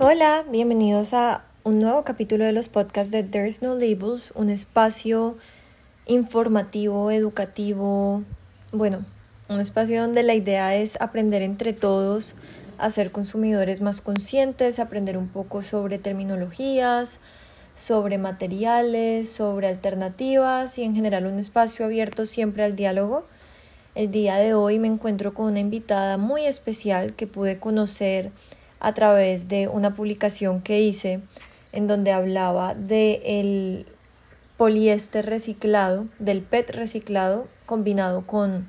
Hola, bienvenidos a un nuevo capítulo de los podcasts de There's No Labels, un espacio informativo, educativo, bueno, un espacio donde la idea es aprender entre todos a ser consumidores más conscientes, aprender un poco sobre terminologías, sobre materiales, sobre alternativas y en general un espacio abierto siempre al diálogo. El día de hoy me encuentro con una invitada muy especial que pude conocer a través de una publicación que hice en donde hablaba de el poliéster reciclado, del PET reciclado combinado con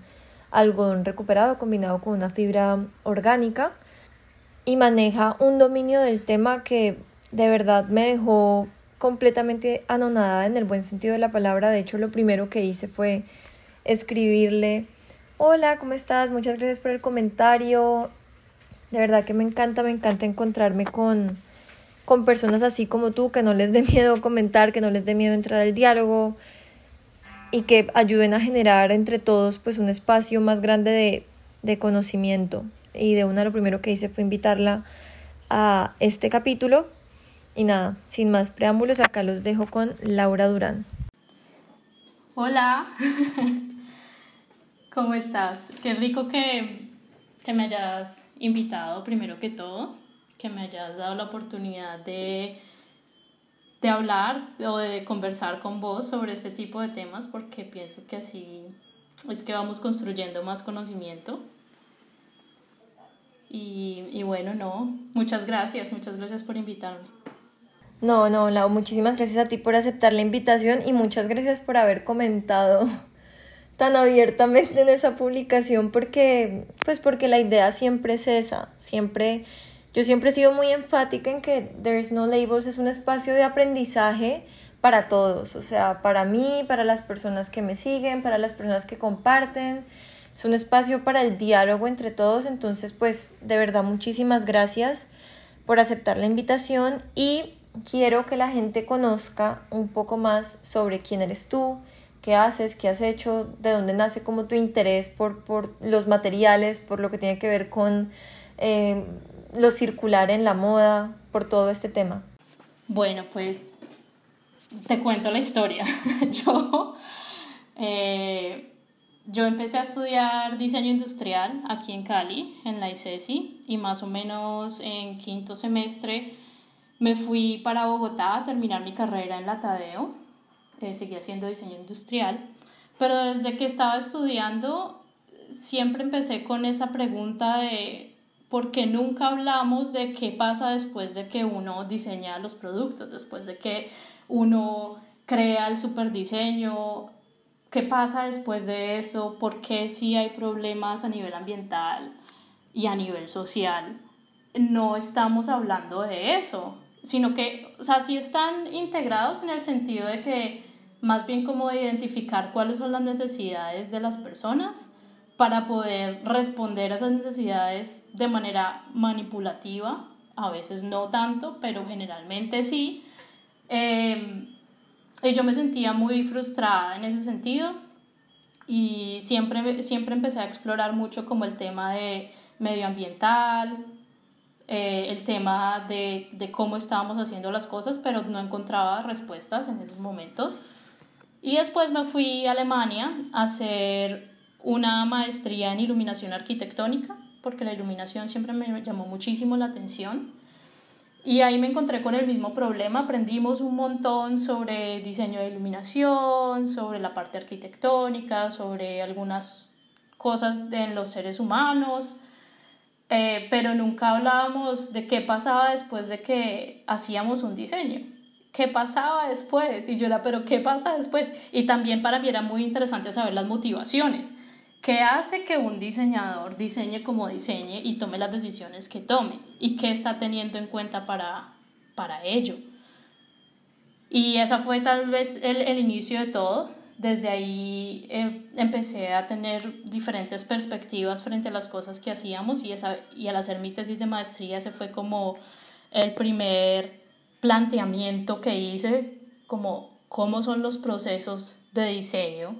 algodón recuperado, combinado con una fibra orgánica y maneja un dominio del tema que de verdad me dejó completamente anonadada en el buen sentido de la palabra. De hecho, lo primero que hice fue escribirle, hola, ¿cómo estás? Muchas gracias por el comentario. De verdad que me encanta, me encanta encontrarme con, con personas así como tú, que no les dé miedo comentar, que no les dé miedo entrar al diálogo y que ayuden a generar entre todos pues un espacio más grande de, de conocimiento. Y de una lo primero que hice fue invitarla a este capítulo. Y nada, sin más preámbulos, acá los dejo con Laura Durán. Hola, ¿cómo estás? Qué rico que que me hayas invitado primero que todo, que me hayas dado la oportunidad de, de hablar o de conversar con vos sobre este tipo de temas, porque pienso que así es que vamos construyendo más conocimiento. Y, y bueno, no, muchas gracias, muchas gracias por invitarme. No, no, Lau, muchísimas gracias a ti por aceptar la invitación y muchas gracias por haber comentado tan abiertamente en esa publicación porque pues porque la idea siempre es esa, siempre yo siempre he sido muy enfática en que There's No Labels es un espacio de aprendizaje para todos, o sea, para mí, para las personas que me siguen, para las personas que comparten, es un espacio para el diálogo entre todos, entonces pues de verdad muchísimas gracias por aceptar la invitación y quiero que la gente conozca un poco más sobre quién eres tú, qué haces, qué has hecho, de dónde nace como tu interés por, por los materiales, por lo que tiene que ver con eh, lo circular en la moda, por todo este tema. Bueno, pues te cuento la historia. yo, eh, yo empecé a estudiar diseño industrial aquí en Cali, en la ICESI, y más o menos en quinto semestre me fui para Bogotá a terminar mi carrera en la Tadeo eh, haciendo diseño industrial, pero desde que estaba estudiando siempre empecé con esa pregunta de por qué nunca hablamos de qué pasa después de que uno diseña los productos, después de que uno crea el superdiseño, qué pasa después de eso, por qué si hay problemas a nivel ambiental y a nivel social. No estamos hablando de eso, sino que, o sea, sí están integrados en el sentido de que más bien como identificar cuáles son las necesidades de las personas para poder responder a esas necesidades de manera manipulativa, a veces no tanto, pero generalmente sí. Em, y yo me sentía muy frustrada en ese sentido y siempre, siempre empecé a explorar mucho como el tema de medioambiental, eh, el tema de, de cómo estábamos haciendo las cosas, pero no encontraba respuestas en esos momentos. Y después me fui a Alemania a hacer una maestría en iluminación arquitectónica, porque la iluminación siempre me llamó muchísimo la atención. Y ahí me encontré con el mismo problema, aprendimos un montón sobre diseño de iluminación, sobre la parte arquitectónica, sobre algunas cosas en los seres humanos, eh, pero nunca hablábamos de qué pasaba después de que hacíamos un diseño. ¿qué pasaba después? Y yo era, pero ¿qué pasa después? Y también para mí era muy interesante saber las motivaciones. ¿Qué hace que un diseñador diseñe como diseñe y tome las decisiones que tome? ¿Y qué está teniendo en cuenta para, para ello? Y esa fue tal vez el, el inicio de todo. Desde ahí eh, empecé a tener diferentes perspectivas frente a las cosas que hacíamos y, esa, y al hacer mi tesis de maestría ese fue como el primer planteamiento que hice como cómo son los procesos de diseño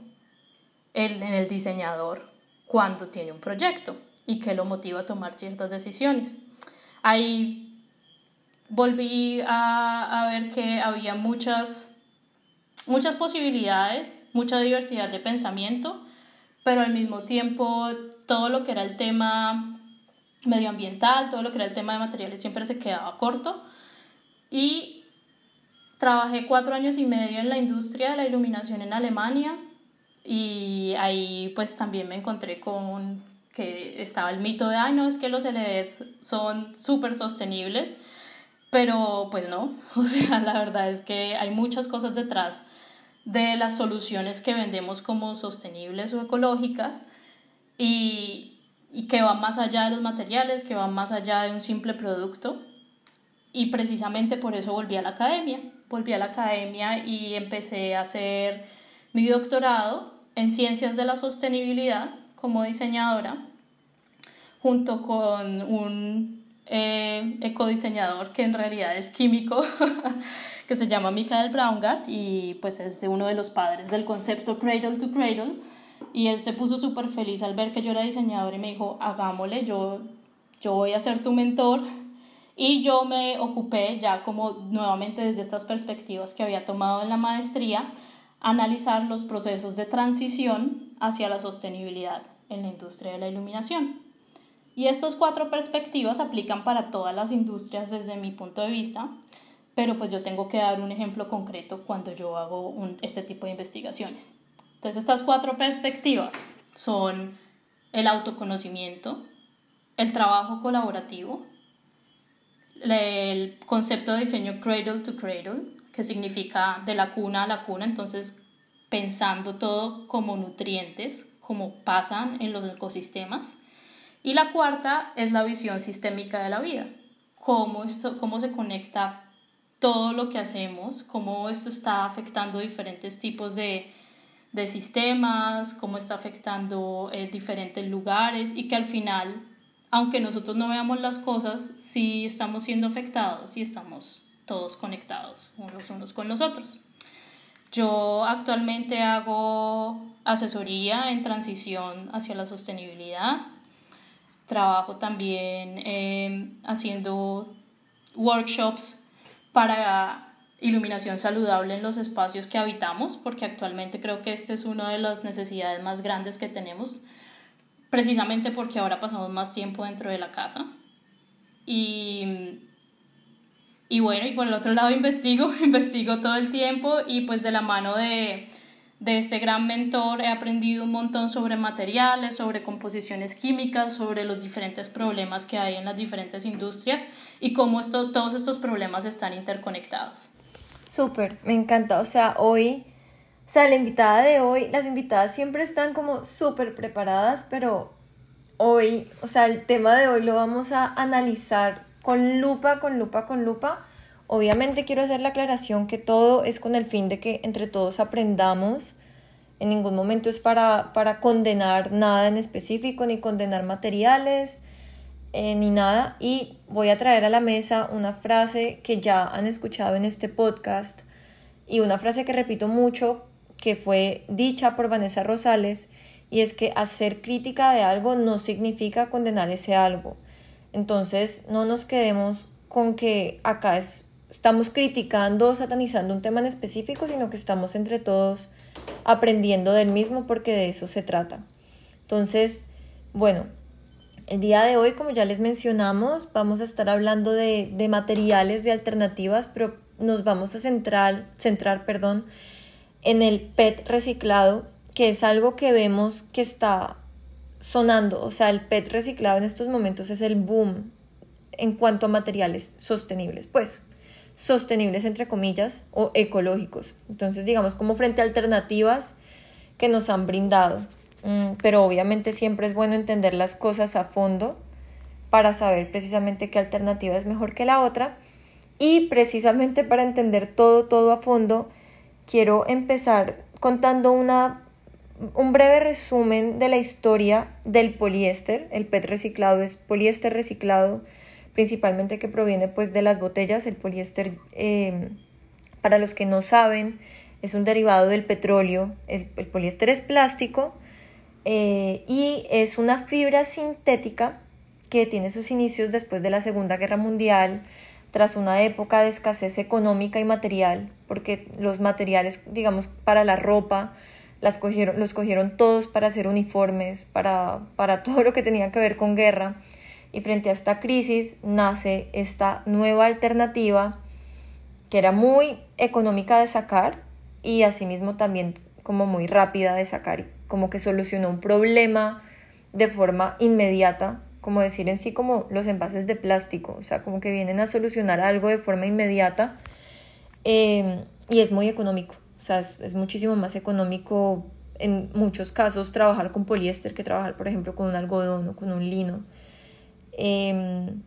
en el diseñador cuando tiene un proyecto y qué lo motiva a tomar ciertas decisiones. Ahí volví a, a ver que había muchas, muchas posibilidades, mucha diversidad de pensamiento, pero al mismo tiempo todo lo que era el tema medioambiental, todo lo que era el tema de materiales siempre se quedaba corto. Y trabajé cuatro años y medio en la industria de la iluminación en Alemania y ahí pues también me encontré con que estaba el mito de, ay, no, es que los LEDs son súper sostenibles, pero pues no, o sea, la verdad es que hay muchas cosas detrás de las soluciones que vendemos como sostenibles o ecológicas y, y que van más allá de los materiales, que van más allá de un simple producto. Y precisamente por eso volví a la academia. Volví a la academia y empecé a hacer mi doctorado en ciencias de la sostenibilidad como diseñadora, junto con un eh, ecodiseñador que en realidad es químico, que se llama Michael Braungart y pues es uno de los padres del concepto Cradle to Cradle. Y él se puso súper feliz al ver que yo era diseñador y me dijo, hagámosle, yo, yo voy a ser tu mentor. Y yo me ocupé ya como nuevamente desde estas perspectivas que había tomado en la maestría analizar los procesos de transición hacia la sostenibilidad en la industria de la iluminación. Y estas cuatro perspectivas aplican para todas las industrias desde mi punto de vista, pero pues yo tengo que dar un ejemplo concreto cuando yo hago este tipo de investigaciones. Entonces estas cuatro perspectivas son el autoconocimiento, el trabajo colaborativo, el concepto de diseño cradle to cradle, que significa de la cuna a la cuna, entonces pensando todo como nutrientes, como pasan en los ecosistemas. Y la cuarta es la visión sistémica de la vida, cómo, esto, cómo se conecta todo lo que hacemos, cómo esto está afectando diferentes tipos de, de sistemas, cómo está afectando eh, diferentes lugares y que al final, aunque nosotros no veamos las cosas, sí estamos siendo afectados y estamos todos conectados unos con los otros. Yo actualmente hago asesoría en transición hacia la sostenibilidad. Trabajo también em, haciendo workshops para iluminación saludable en los espacios que habitamos, porque actualmente creo que esta es una de las necesidades más grandes que tenemos, precisamente porque ahora pasamos más tiempo dentro de la casa. Y y bueno, y por el otro lado investigo, investigo todo el tiempo y pues de la mano de, de este gran mentor he aprendido un montón sobre materiales, sobre composiciones químicas, sobre los diferentes problemas que hay en las diferentes industrias y cómo esto, todos estos problemas están interconectados. Súper, me encanta. O sea, hoy, o sea, la invitada de hoy, las invitadas siempre están como súper preparadas, pero hoy, o sea, el tema de hoy lo vamos a analizar con lupa, con lupa, con lupa. Obviamente quiero hacer la aclaración que todo es con el fin de que entre todos aprendamos. En ningún momento es para, para condenar nada en específico, ni condenar materiales, eh, ni nada. Y voy a traer a la mesa una frase que ya han escuchado en este podcast y una frase que repito mucho, que fue dicha por Vanessa Rosales, y es que hacer crítica de algo no significa condenar ese algo. Entonces, no nos quedemos con que acá estamos criticando, satanizando un tema en específico, sino que estamos entre todos aprendiendo del mismo porque de eso se trata. Entonces, bueno, el día de hoy, como ya les mencionamos, vamos a estar hablando de, de materiales, de alternativas, pero nos vamos a centrar, centrar perdón, en el PET reciclado, que es algo que vemos que está sonando, o sea, el PET reciclado en estos momentos es el boom en cuanto a materiales sostenibles, pues sostenibles entre comillas o ecológicos. Entonces, digamos, como frente a alternativas que nos han brindado. Mm, pero obviamente siempre es bueno entender las cosas a fondo para saber precisamente qué alternativa es mejor que la otra. Y precisamente para entender todo, todo a fondo, quiero empezar contando una un breve resumen de la historia del poliéster. El PET reciclado es poliéster reciclado, principalmente que proviene pues de las botellas. El poliéster, em, para los que no saben, es un derivado del petróleo. El, poliéster es plástico, eh, y es una fibra sintética que tiene sus inicios después de la Segunda Guerra Mundial, tras una época de escasez económica y material, porque los materiales, digamos, para la ropa, las cogieron, los cogieron todos para hacer uniformes, para, para todo lo que tenía que ver con guerra. Y frente a esta crisis nace esta nueva alternativa que era muy económica de sacar y asimismo también como muy rápida de sacar, como que solucionó un problema de forma inmediata, como decir en sí como los envases de plástico, o sea, como que vienen a solucionar algo de forma inmediata em, y es muy económico, o sea, es, muchísimo más económico en muchos casos trabajar con poliéster que trabajar, por ejemplo, con un algodón o con un lino. Em,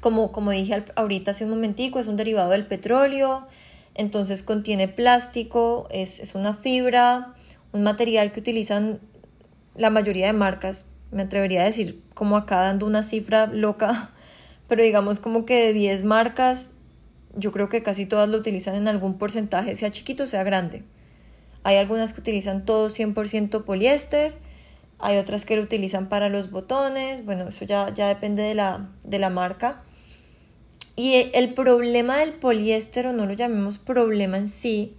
como, como dije ahorita hace un momentico, es un derivado del petróleo, entonces contiene plástico, es, es una fibra, un material que utilizan la mayoría de marcas, me atrevería a decir como acá dando una cifra loca, pero digamos como que de 10 marcas, yo creo que casi todas lo utilizan en algún porcentaje, sea chiquito sea grande. Hay algunas que utilizan todo 100% poliéster, hay otras que lo utilizan para los botones, bueno, eso ya, ya depende de la, de la marca. Y el problema del poliéster, o no lo llamemos problema en sí,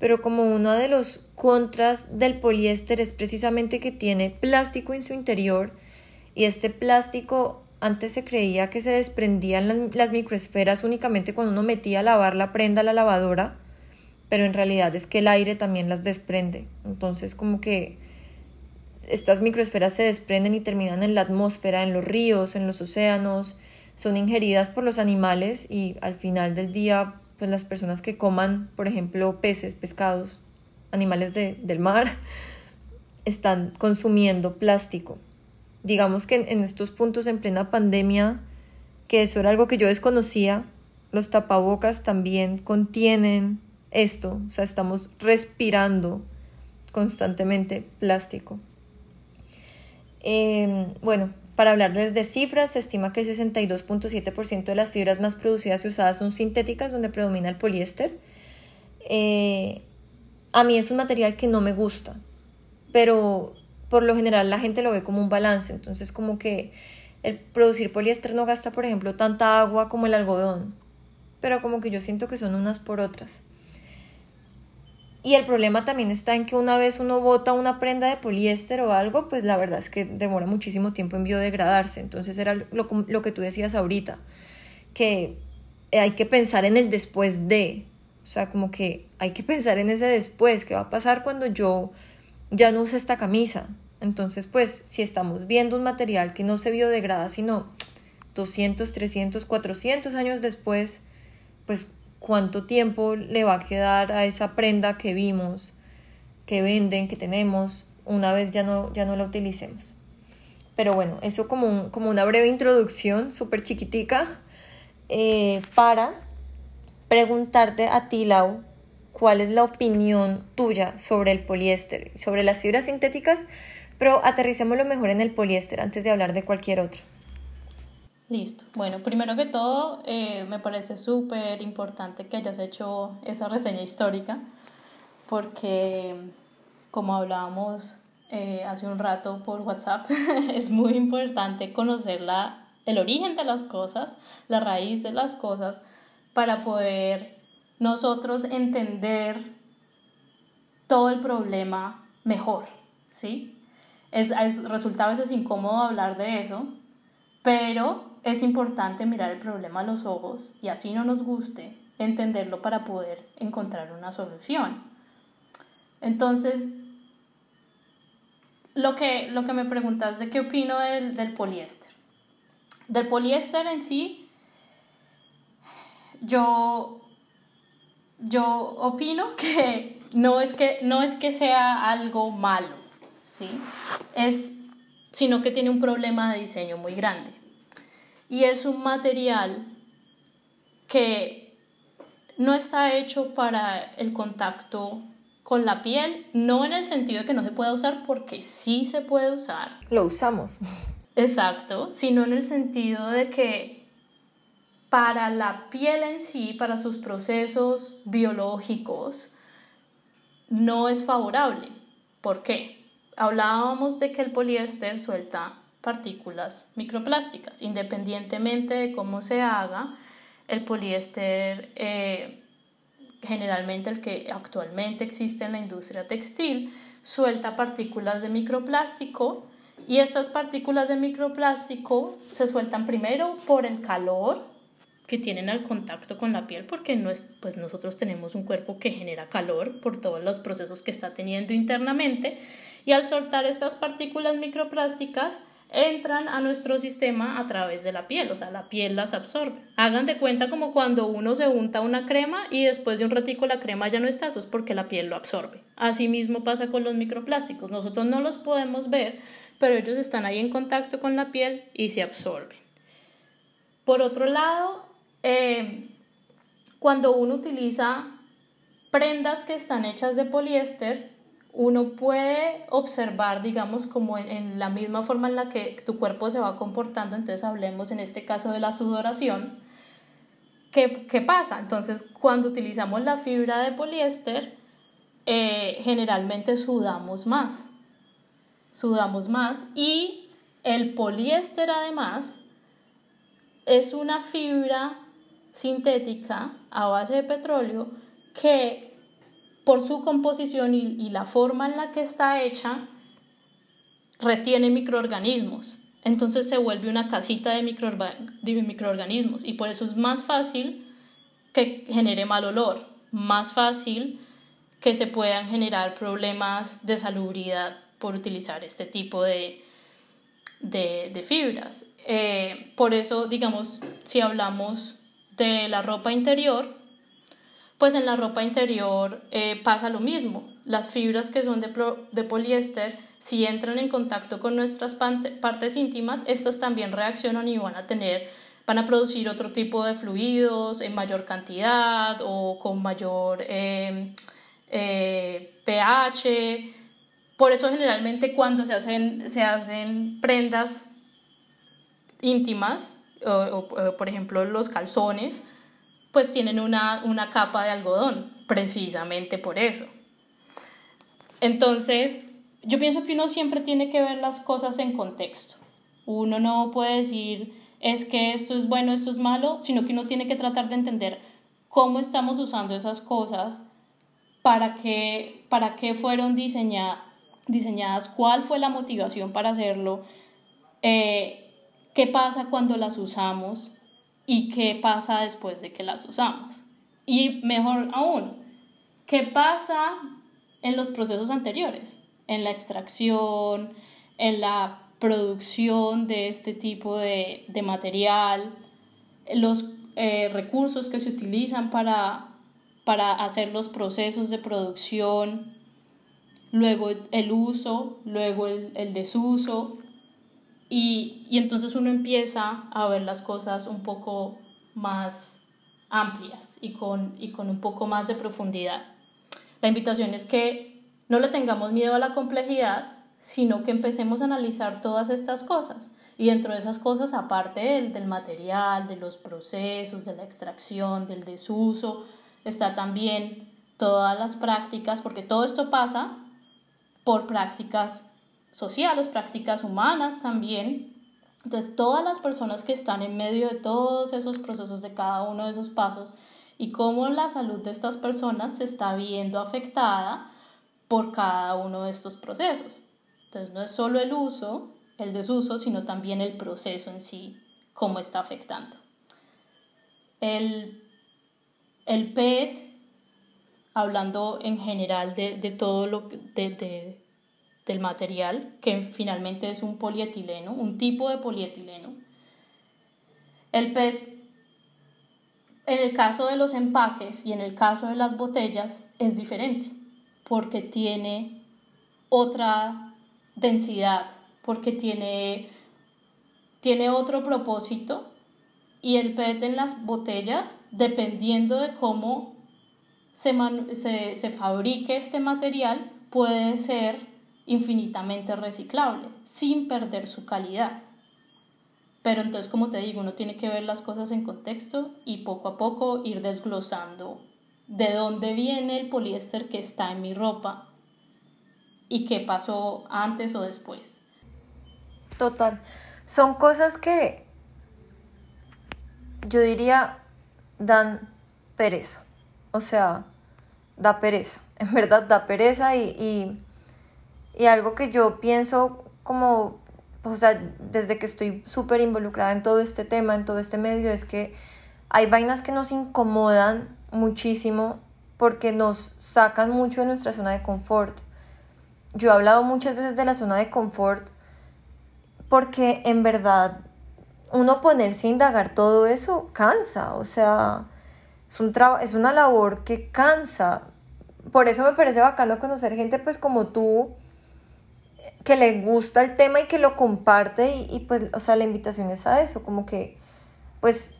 pero como uno de los contras del poliéster es precisamente que tiene plástico en su interior y este plástico antes se creía que se desprendían las, las microesferas únicamente cuando uno metía a lavar la prenda a la lavadora, pero en realidad es que el aire también las desprende. Entonces como que estas microesferas se desprenden y terminan en la atmósfera, en los ríos, en los océanos, son ingeridas por los animales y al final del día, pues las personas que coman, por ejemplo, peces, pescados, animales del mar, están consumiendo plástico. Digamos que en, estos puntos en plena pandemia, que eso era algo que yo desconocía, los tapabocas también contienen esto, o sea, estamos respirando constantemente plástico. Em, bueno, para hablarles de cifras, se estima que el 62.7% de las fibras más producidas y usadas son sintéticas, donde predomina el poliéster. Eh, a mí es un material que no me gusta, pero por lo general la gente lo ve como un balance, entonces como que el producir poliéster no gasta, por ejemplo, tanta agua como el algodón, pero como que yo siento que son unas por otras. Y el problema también está en que una vez uno bota una prenda de poliéster o algo, pues la verdad es que demora muchísimo tiempo en biodegradarse. Entonces era lo, que tú decías ahorita, que hay que pensar en el después de, o sea, como que hay que pensar en ese después, qué va a pasar cuando yo ya no use esta camisa. Entonces, pues, si estamos viendo un material que no se biodegrada, sino 200, 300, 400 años después, pues cuánto tiempo le va a quedar a esa prenda que vimos, que venden, que tenemos, una vez ya no, ya no la utilicemos. Pero bueno, eso como, como una breve introducción, súper chiquitica, eh, para preguntarte a ti, Lau, cuál es la opinión tuya sobre el poliéster, sobre las fibras sintéticas, pero aterricémoslo mejor en el poliéster antes de hablar de cualquier otra. Listo. Bueno, primero que todo, eh, me parece súper importante que hayas hecho esa reseña histórica, porque como hablábamos eh, hace un rato por WhatsApp, es muy importante conocer la, el origen de las cosas, la raíz de las cosas, para poder nosotros entender todo el problema mejor, ¿sí? Es, es, resulta a veces incómodo hablar de eso, pero es importante mirar el problema a los ojos y así no nos guste, entenderlo para poder encontrar una solución. Entonces, lo que, lo que me preguntas de qué opino del, del poliéster. Del poliéster en sí, yo, yo opino que no es que, no es que sea algo malo, ¿sí? Es, sino que tiene un problema de diseño muy grande y es un material que no está hecho para el contacto con la piel, no en el sentido de que no se pueda usar, porque sí se puede usar. Lo usamos. Exacto, sino en el sentido de que para la piel en sí, para sus procesos biológicos, no es favorable. ¿Por qué? hablábamos de que el poliéster suelta partículas microplásticas. Independientemente de cómo se haga, el poliéster, eh, generalmente el que actualmente existe en la industria textil, suelta partículas de microplástico y estas partículas de microplástico se sueltan primero por el calor que tienen al contacto con la piel, porque no es, pues nosotros tenemos un cuerpo que genera calor por todos los procesos que está teniendo internamente, y al soltar estas partículas microplásticas, entran a nuestro sistema a través de la piel, o sea, la piel las absorbe. Hagan de cuenta como cuando uno se unta una crema y después de un ratico la crema ya no está, eso es porque la piel lo absorbe. Así mismo pasa con los microplásticos, nosotros no los podemos ver, pero ellos están ahí en contacto con la piel y se absorben. Por otro lado, eh, cuando uno utiliza prendas que están hechas de poliéster, uno puede observar, digamos, como en, la misma forma en la que tu cuerpo se va comportando, entonces hablemos en este caso de la sudoración, ¿qué, qué pasa? Entonces, cuando utilizamos la fibra de poliéster, eh, generalmente sudamos más, sudamos más y el poliéster además es una fibra sintética a base de petróleo que por su composición y, la forma en la que está hecha retiene microorganismos. Entonces se vuelve una casita de, microorganismos y por eso es más fácil que genere mal olor, más fácil que se puedan generar problemas de salubridad por utilizar este tipo de, de, fibras. Eh, por eso, digamos, si hablamos de la ropa interior, pues en la ropa interior eh, pasa lo mismo. Las fibras que son de, poliéster, si entran en contacto con nuestras partes íntimas, estas también reaccionan y van a tener, van a producir otro tipo de fluidos en mayor cantidad o con mayor em, eh, pH. Por eso generalmente cuando se hacen, se hacen prendas íntimas, o, por ejemplo los calzones, pues tienen una, una capa de algodón, precisamente por eso. Entonces, yo pienso que uno siempre tiene que ver las cosas en contexto. Uno no puede decir es que esto es bueno, esto es malo, sino que uno tiene que tratar de entender cómo estamos usando esas cosas, para qué, para qué fueron diseñadas, cuál fue la motivación para hacerlo, eh, qué pasa cuando las usamos y qué pasa después de que las usamos. Y mejor aún, qué pasa en los procesos anteriores, en la extracción, en la producción de este tipo de, material, los eh, recursos que se utilizan para, para hacer los procesos de producción, luego el uso, luego el desuso, y, entonces uno empieza a ver las cosas un poco más amplias y con, y con un poco más de profundidad. La invitación es que no le tengamos miedo a la complejidad, sino que empecemos a analizar todas estas cosas. Y dentro de esas cosas, aparte del, del material, de los procesos, de la extracción, del desuso, está también todas las prácticas, porque todo esto pasa por prácticas sociales, prácticas humanas también. Entonces, todas las personas que están en medio de todos esos procesos, de cada uno de esos pasos, y cómo la salud de estas personas se está viendo afectada por cada uno de estos procesos. Entonces, no es solo el uso, el desuso, sino también el proceso en sí, cómo está afectando. El, el PET, hablando en general de, de todo lo de, del material, que finalmente es un polietileno, un tipo de polietileno. El PET, en el caso de los empaques y en el caso de las botellas, es diferente, porque tiene otra densidad, porque tiene, tiene otro propósito y el PET en las botellas, dependiendo de cómo se, se, se fabrique este material, puede ser infinitamente reciclable, sin perder su calidad. Pero entonces, como te digo, uno tiene que ver las cosas en contexto y poco a poco ir desglosando de dónde viene el poliéster que está en mi ropa y qué pasó antes o después. Total. Son cosas que yo diría dan pereza. O sea, da pereza. En verdad da pereza y, y, algo que yo pienso como, o sea, desde que estoy súper involucrada en todo este tema, en todo este medio, es que hay vainas que nos incomodan muchísimo porque nos sacan mucho de nuestra zona de confort. Yo he hablado muchas veces de la zona de confort porque en verdad uno ponerse a indagar todo eso cansa, o sea, es, un es una labor que cansa. Por eso me parece bacano conocer gente pues como tú, que le gusta el tema y que lo comparte y, pues, o sea, la invitación es a eso, como que pues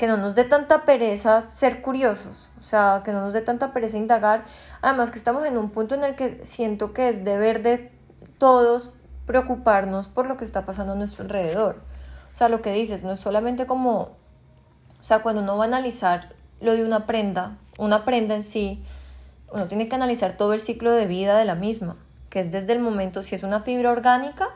que no nos dé tanta pereza ser curiosos, o sea, que no nos dé tanta pereza indagar. Además que estamos en un punto en el que siento que es deber de todos preocuparnos por lo que está pasando a nuestro alrededor. O sea, lo que dices, no es solamente como, o sea, cuando uno va a analizar lo de una prenda, una prenda en sí, uno tiene que analizar todo el ciclo de vida de la misma, que es desde el momento, si es una fibra orgánica,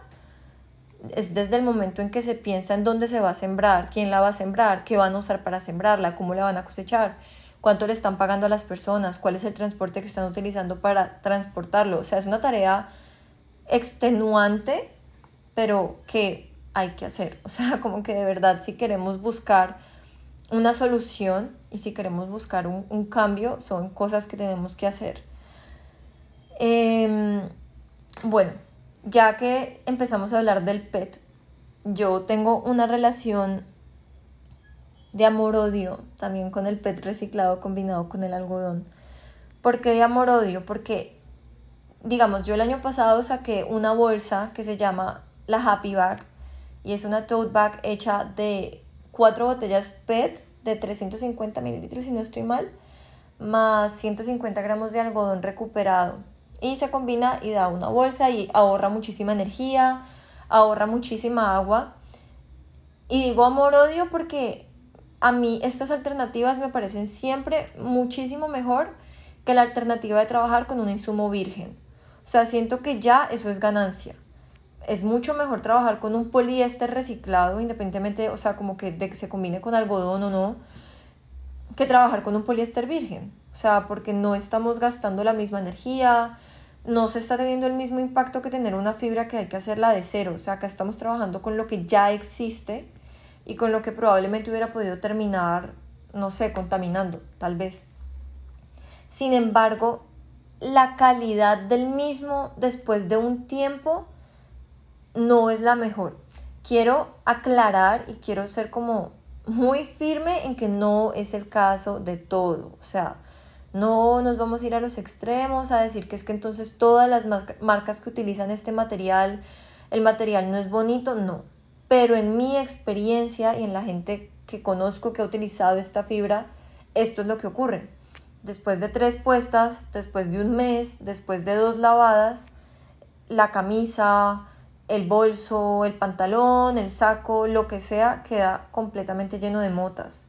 es desde el momento en que se piensa en dónde se va a sembrar, quién la va a sembrar, qué van a usar para sembrarla, cómo la van a cosechar, cuánto le están pagando a las personas, cuál es el transporte que están utilizando para transportarlo. O sea, es una tarea extenuante, pero que hay que hacer. O sea, como que de verdad si queremos buscar una solución y si queremos buscar un, cambio, son cosas que tenemos que hacer. Em, bueno, ya que empezamos a hablar del PET, yo tengo una relación de amor-odio también con el PET reciclado combinado con el algodón. ¿Por qué de amor-odio? Porque, digamos, yo el año pasado saqué una bolsa que se llama la Happy Bag y es una tote bag hecha de cuatro botellas PET de 350 mililitros, si no estoy mal, más 150 gramos de algodón recuperado y se combina y da una bolsa y ahorra muchísima energía, ahorra muchísima agua. Y digo amor-odio porque a mí estas alternativas me parecen siempre muchísimo mejor que la alternativa de trabajar con un insumo virgen. O sea, siento que ya eso es ganancia. Es mucho mejor trabajar con un poliéster reciclado, independientemente, o sea, como que de que se combine con algodón o no, que trabajar con un poliéster virgen. O sea, porque no estamos gastando la misma energía, no se está teniendo el mismo impacto que tener una fibra que hay que hacerla de cero. O sea, acá estamos trabajando con lo que ya existe y con lo que probablemente hubiera podido terminar, no sé, contaminando, tal vez. Sin embargo, la calidad del mismo después de un tiempo no es la mejor. Quiero aclarar y quiero ser como muy firme en que no es el caso de todo. O sea, no nos vamos a ir a los extremos a decir que es que entonces todas las marcas que utilizan este material, el material no es bonito, no. Pero en mi experiencia y en la gente que conozco que ha utilizado esta fibra, esto es lo que ocurre. Después de tres puestas, después de un mes, después de dos lavadas, la camisa, el bolso, el pantalón, el saco, lo que sea, queda completamente lleno de motas.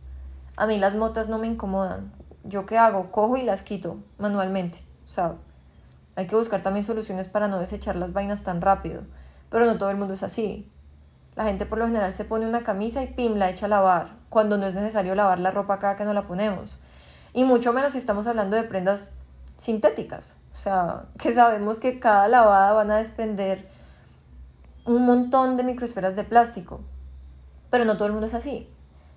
A mí las motas no me incomodan. ¿Yo qué hago? Cojo y las quito manualmente. O sea, hay que buscar también soluciones para no desechar las vainas tan rápido. Pero no todo el mundo es así. La gente por lo general se pone una camisa y pim, la echa a lavar, cuando no es necesario lavar la ropa cada que no la ponemos. Y mucho menos si estamos hablando de prendas sintéticas. O sea, que sabemos que cada lavada van a desprender un montón de microesferas de plástico. Pero no todo el mundo es así.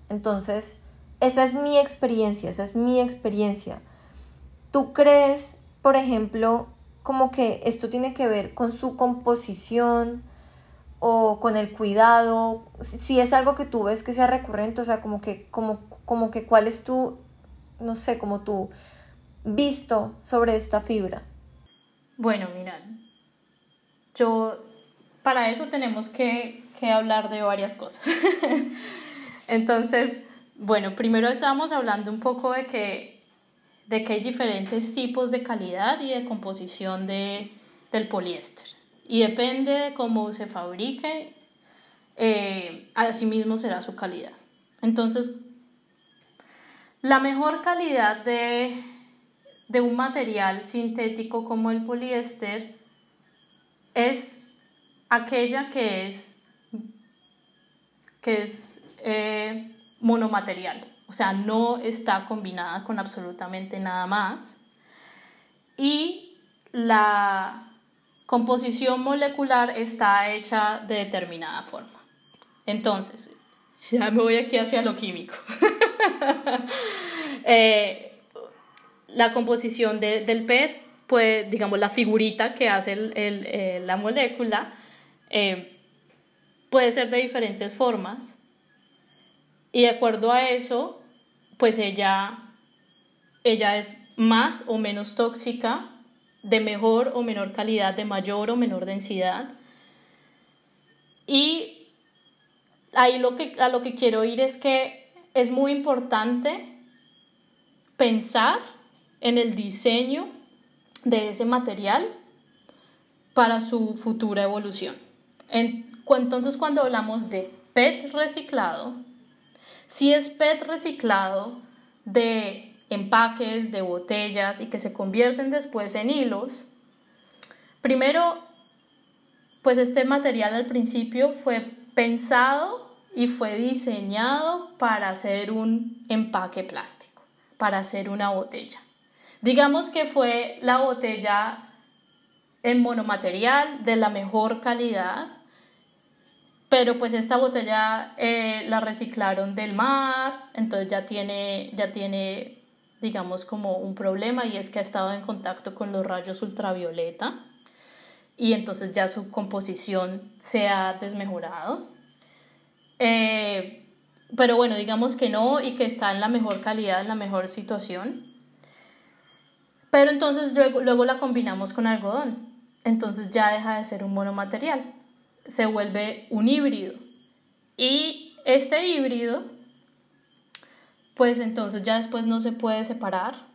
Entonces, esa es mi experiencia, esa es mi experiencia. ¿Tú crees, por ejemplo, como que esto tiene que ver con su composición o con el cuidado? Si es algo que tú ves que sea recurrente, o sea, como que, como, como que cuál es tu, no sé, como tu visto sobre esta fibra. Bueno, mirad, yo, para eso tenemos que, que hablar de varias cosas. Entonces, bueno, primero estábamos hablando un poco de que, de que hay diferentes tipos de calidad y de composición de, del poliéster. Y depende de cómo se fabrique, eh, así mismo será su calidad. Entonces, la mejor calidad de, de un material sintético como el poliéster es aquella que es, que es eh, monomaterial, o sea, no está combinada con absolutamente nada más. Y la composición molecular está hecha de determinada forma. Entonces, ya me voy aquí hacia lo químico. Eh, la composición del PET, pues, digamos, la figurita que hace eh, la molécula, eh, puede ser de diferentes formas. Y de acuerdo a eso, pues ella, ella es más o menos tóxica, de mejor o menor calidad, de mayor o menor densidad. Y ahí lo que, a lo que quiero ir es que es muy importante pensar en el diseño de ese material para su futura evolución. Entonces, cuando hablamos de PET reciclado, si es PET reciclado de empaques, de botellas y que se convierten después en hilos, primero, pues este material al principio fue pensado y fue diseñado para hacer un empaque plástico, para hacer una botella. Digamos que fue la botella en monomaterial de la mejor calidad, pero pues esta botella eh, la reciclaron del mar, entonces ya tiene, ya tiene, digamos, como un problema y es que ha estado en contacto con los rayos ultravioleta y entonces ya su composición se ha desmejorado. Eh, pero bueno, digamos que no y que está en la mejor calidad, en la mejor situación. Pero entonces luego, luego la combinamos con algodón. Entonces ya deja de ser un monomaterial se vuelve un híbrido. Y este híbrido, pues entonces ya después no se puede separar.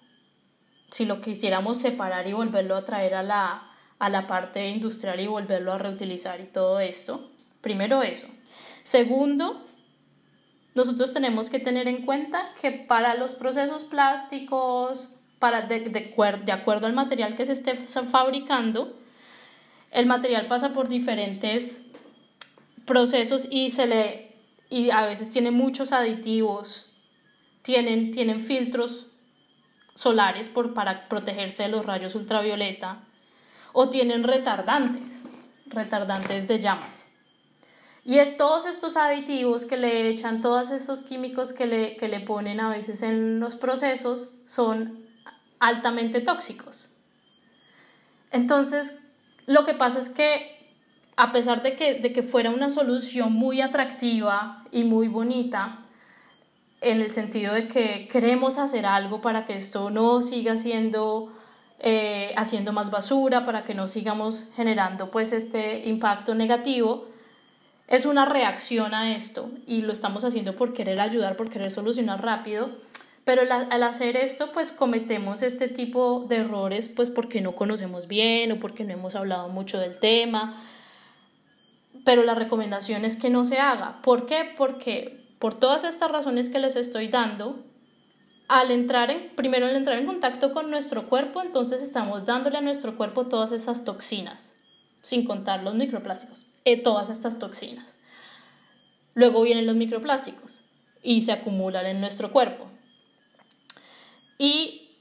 Si lo quisiéramos separar y volverlo a traer a la, a la parte industrial y volverlo a reutilizar y todo esto, primero eso. Segundo, nosotros tenemos que tener en cuenta que para los procesos plásticos, para de, de, acuerdo al material que se esté fabricando, el material pasa por diferentes procesos y se le y a veces tiene muchos aditivos, tienen, tienen filtros solares por, para protegerse de los rayos ultravioleta o tienen retardantes, retardantes de llamas. Y todos estos aditivos que le echan, todos estos químicos que le, que le ponen a veces en los procesos son altamente tóxicos. Entonces, lo que pasa es que a pesar de que, de que fuera una solución muy atractiva y muy bonita, en el sentido de que queremos hacer algo para que esto no siga siendo eh, haciendo más basura, para que no sigamos generando pues este impacto negativo, es una reacción a esto. Y lo estamos haciendo por querer ayudar, por querer solucionar rápido, pero al hacer esto pues cometemos este tipo de errores pues porque no conocemos bien o porque no hemos hablado mucho del tema pero la recomendación es que no se haga. ¿Por qué? Porque por todas estas razones que les estoy dando, al entrar en, primero al entrar en contacto con nuestro cuerpo, entonces estamos dándole a nuestro cuerpo todas esas toxinas, sin contar los microplásticos, eh, todas estas toxinas. Luego vienen los microplásticos y se acumulan en nuestro cuerpo. Y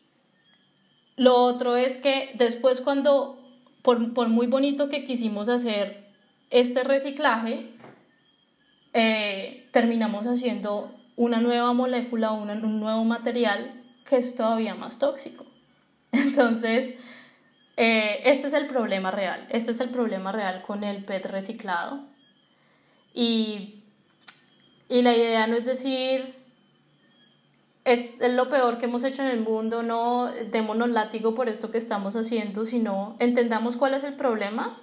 lo otro es que después cuando, por, por muy bonito que quisimos hacer este reciclaje eh, terminamos haciendo una nueva molécula, un nuevo material que es todavía más tóxico. Entonces, eh, este es el problema real, este es el problema real con el PET reciclado. Y, y la idea no es decir, es, es, lo peor que hemos hecho en el mundo, no démonos látigo por esto que estamos haciendo, sino entendamos cuál es el problema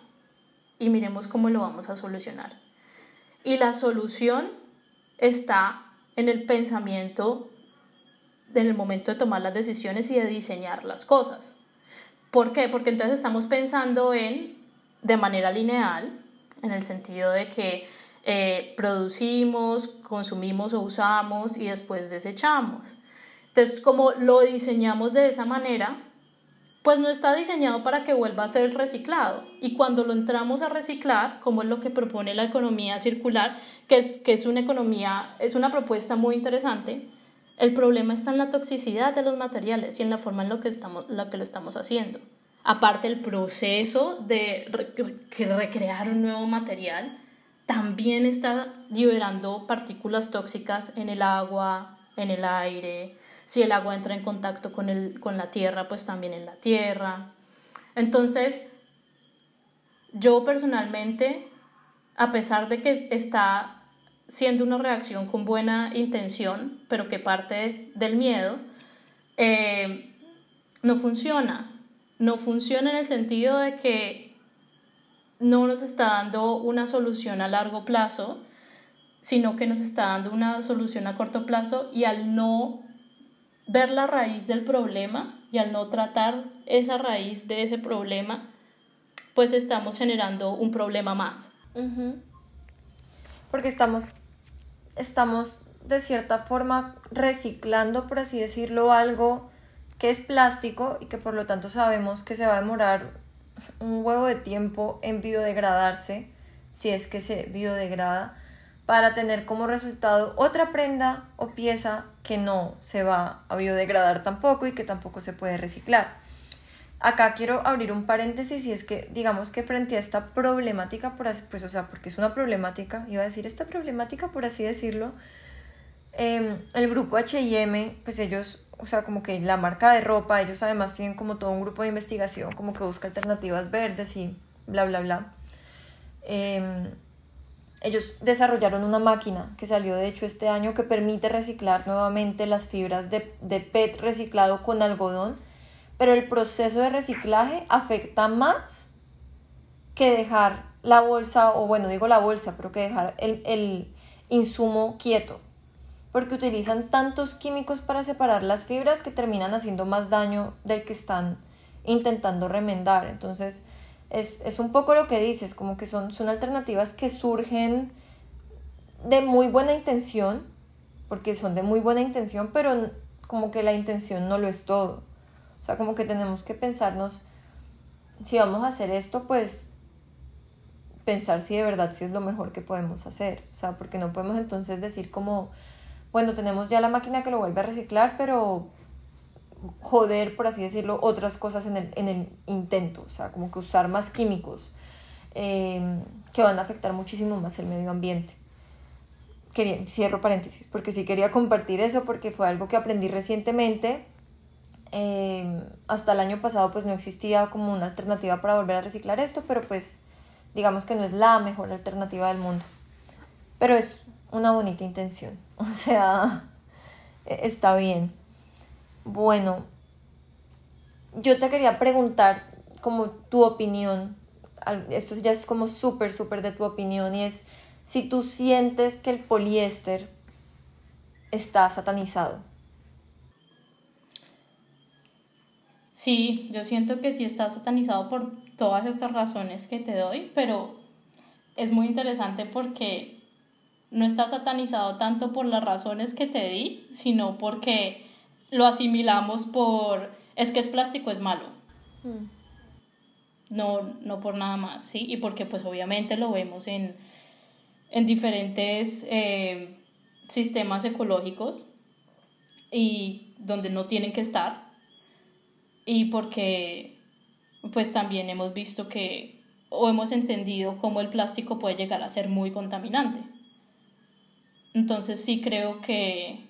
y miremos cómo lo vamos a solucionar. Y la solución está en el pensamiento, en el momento de tomar las decisiones y de diseñar las cosas. ¿Por qué? Porque entonces estamos pensando en de manera lineal, en el sentido de que eh, producimos, consumimos o usamos y después desechamos. Entonces, como lo diseñamos de esa manera, pues no está diseñado para que vuelva a ser reciclado. Y cuando lo entramos a reciclar, como es lo que propone la economía circular, que es, que es una economía, es una propuesta muy interesante, el problema está en la toxicidad de los materiales y en la forma en lo que, estamos, lo que lo estamos haciendo. Aparte el proceso de recrear un nuevo material, también está liberando partículas tóxicas en el agua, en el aire, si el agua entra en contacto con, el, con la tierra, pues también en la tierra. Entonces, yo personalmente, a pesar de que está siendo una reacción con buena intención, pero que parte del miedo, eh, no funciona. No funciona en el sentido de que no nos está dando una solución a largo plazo, sino que nos está dando una solución a corto plazo y al no ver la raíz del problema y al no tratar esa raíz de ese problema, pues estamos generando un problema más. Porque estamos, estamos de cierta forma reciclando, por así decirlo, algo que es plástico y que por lo tanto sabemos que se va a demorar un huevo de tiempo en biodegradarse, si es que se biodegrada, para tener como resultado otra prenda o pieza que no se va a biodegradar tampoco y que tampoco se puede reciclar. Acá quiero abrir un paréntesis y es que digamos que frente a esta problemática, por pues o sea, porque es una problemática, iba a decir esta problemática por así decirlo, em, el grupo HM, pues ellos, o sea, como que la marca de ropa, ellos además tienen como todo un grupo de investigación, como que busca alternativas verdes y bla, bla, bla. Eh, ellos desarrollaron una máquina que salió de hecho este año que permite reciclar nuevamente las fibras de, PET reciclado con algodón, pero el proceso de reciclaje afecta más que dejar la bolsa, o bueno, digo la bolsa, pero que dejar el, el insumo quieto, porque utilizan tantos químicos para separar las fibras que terminan haciendo más daño del que están intentando remendar. Entonces, es, un poco lo que dices, como que son, son alternativas que surgen de muy buena intención, porque son de muy buena intención, pero como que la intención no lo es todo. O sea, como que tenemos que pensarnos, si vamos a hacer esto, pues pensar si de verdad si es lo mejor que podemos hacer. O sea, porque no podemos entonces decir como, bueno, tenemos ya la máquina que lo vuelve a reciclar, pero joder, por así decirlo, otras cosas en el, en el intento, o sea, como que usar más químicos em, que van a afectar muchísimo más el medio ambiente. Quería, cierro paréntesis, porque sí quería compartir eso, porque fue algo que aprendí recientemente. Em, hasta el año pasado pues no existía como una alternativa para volver a reciclar esto, pero pues digamos que no es la mejor alternativa del mundo. Pero es una bonita intención, o sea, e, está bien. Bueno, yo te quería preguntar como tu opinión, esto ya es como súper, súper de tu opinión, y es si tú sientes que el poliéster está satanizado. Sí, yo siento que sí está satanizado por todas estas razones que te doy, pero es muy interesante porque no está satanizado tanto por las razones que te di, sino porque lo asimilamos por, es que es plástico, es malo. Mm. No, no por nada más, ¿sí? Y porque pues obviamente lo vemos en, en diferentes eh, sistemas ecológicos y donde no tienen que estar. Y porque pues también hemos visto que o hemos entendido cómo el plástico puede llegar a ser muy contaminante. Entonces sí creo que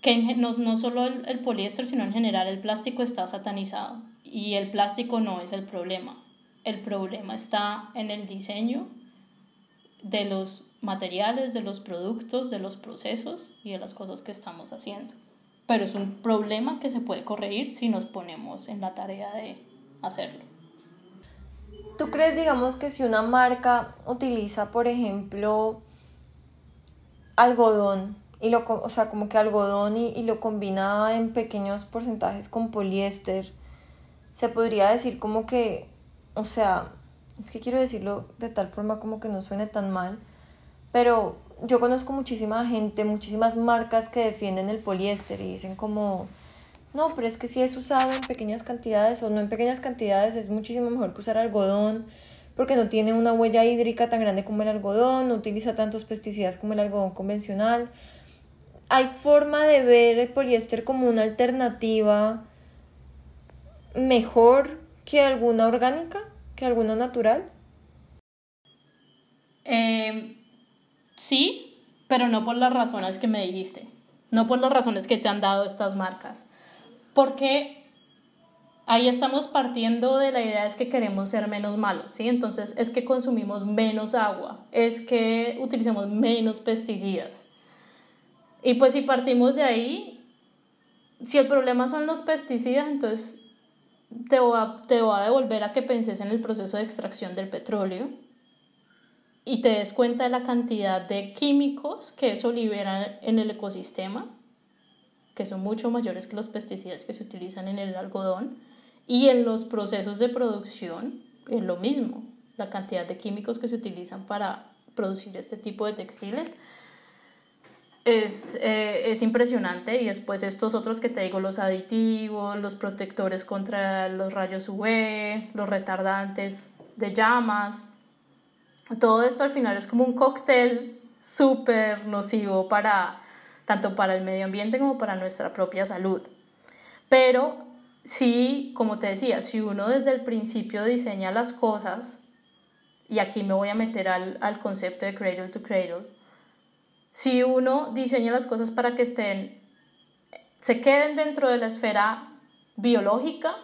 que no, no solo el, el, poliéster, sino en general el plástico está satanizado. Y el plástico no es el problema. El problema está en el diseño de los materiales, de los productos, de los procesos y de las cosas que estamos haciendo. Pero es un problema que se puede corregir si nos ponemos en la tarea de hacerlo. ¿Tú crees, digamos, que si una marca utiliza, por ejemplo, algodón y lo, o sea, como que algodón y, y, lo combina en pequeños porcentajes con poliéster, se podría decir como que, o sea, es que quiero decirlo de tal forma como que no suene tan mal, pero yo conozco muchísima gente, muchísimas marcas que defienden el poliéster y dicen como, no, pero es que si es usado en pequeñas cantidades o no en pequeñas cantidades, es muchísimo mejor que usar algodón porque no tiene una huella hídrica tan grande como el algodón, no utiliza tantos pesticidas como el algodón convencional. Hay forma de ver el poliéster como una alternativa mejor que alguna orgánica, que alguna natural. Eh, sí, pero no por las razones que me dijiste, no por las razones que te han dado estas marcas, porque ahí estamos partiendo de la idea es que queremos ser menos malos, ¿sí? Entonces es que consumimos menos agua, es que utilicemos menos pesticidas. Y pues si partimos de ahí, si el problema son los pesticidas, entonces te voy a, te voy a devolver a que penses en el proceso de extracción del petróleo y te des cuenta de la cantidad de químicos que eso libera en el ecosistema, que son mucho mayores que los pesticidas que se utilizan en el algodón, y en los procesos de producción es lo mismo, la cantidad de químicos que se utilizan para producir este tipo de textiles. Es, eh, es, impresionante y después estos otros que te digo, los aditivos, los protectores contra los rayos UV, los retardantes de llamas, todo esto al final es como un cóctel súper nocivo para tanto para el medio ambiente como para nuestra propia salud. Pero sí, como te decía, si uno desde el principio diseña las cosas, y aquí me voy a meter al, al concepto de cradle to cradle, si uno diseña las cosas para que estén, se queden dentro de la esfera biológica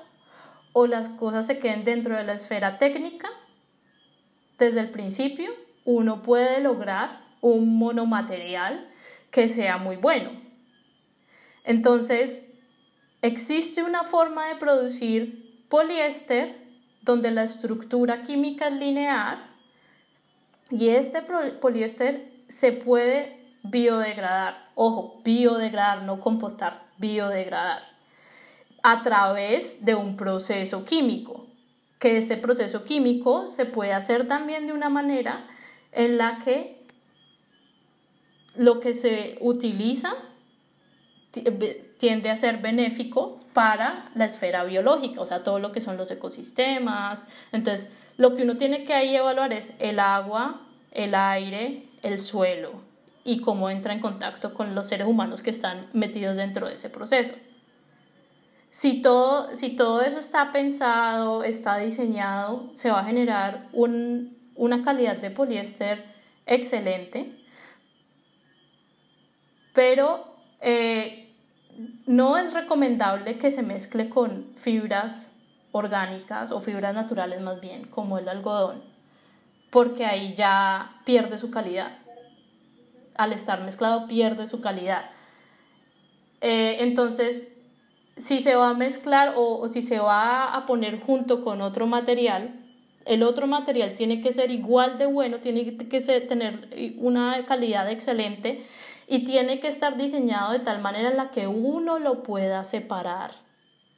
o las cosas se queden dentro de la esfera técnica, desde el principio uno puede lograr un monomaterial que sea muy bueno. Entonces, existe una forma de producir poliéster donde la estructura química es lineal y este poliéster se puede biodegradar. Ojo, biodegradar, no compostar, biodegradar a través de un proceso químico que este proceso químico se puede hacer también de una manera en la que lo que se utiliza tiende a ser benéfico para la esfera biológica, o sea, todo lo que son los ecosistemas. Entonces, lo que uno tiene que ahí evaluar es el agua, el aire, el suelo y cómo entra en contacto con los seres humanos que están metidos dentro de ese proceso. Si todo, si todo eso está pensado, está diseñado, se va a generar un, una calidad de poliéster excelente, pero eh, no es recomendable que se mezcle con fibras orgánicas o fibras naturales más bien, como el algodón, porque ahí ya pierde su calidad. Al estar mezclado pierde su calidad. Eh, entonces, si se va a mezclar o, si se va a poner junto con otro material, el otro material tiene que ser igual de bueno, tiene que tener una calidad excelente y tiene que estar diseñado de tal manera en la que uno lo pueda separar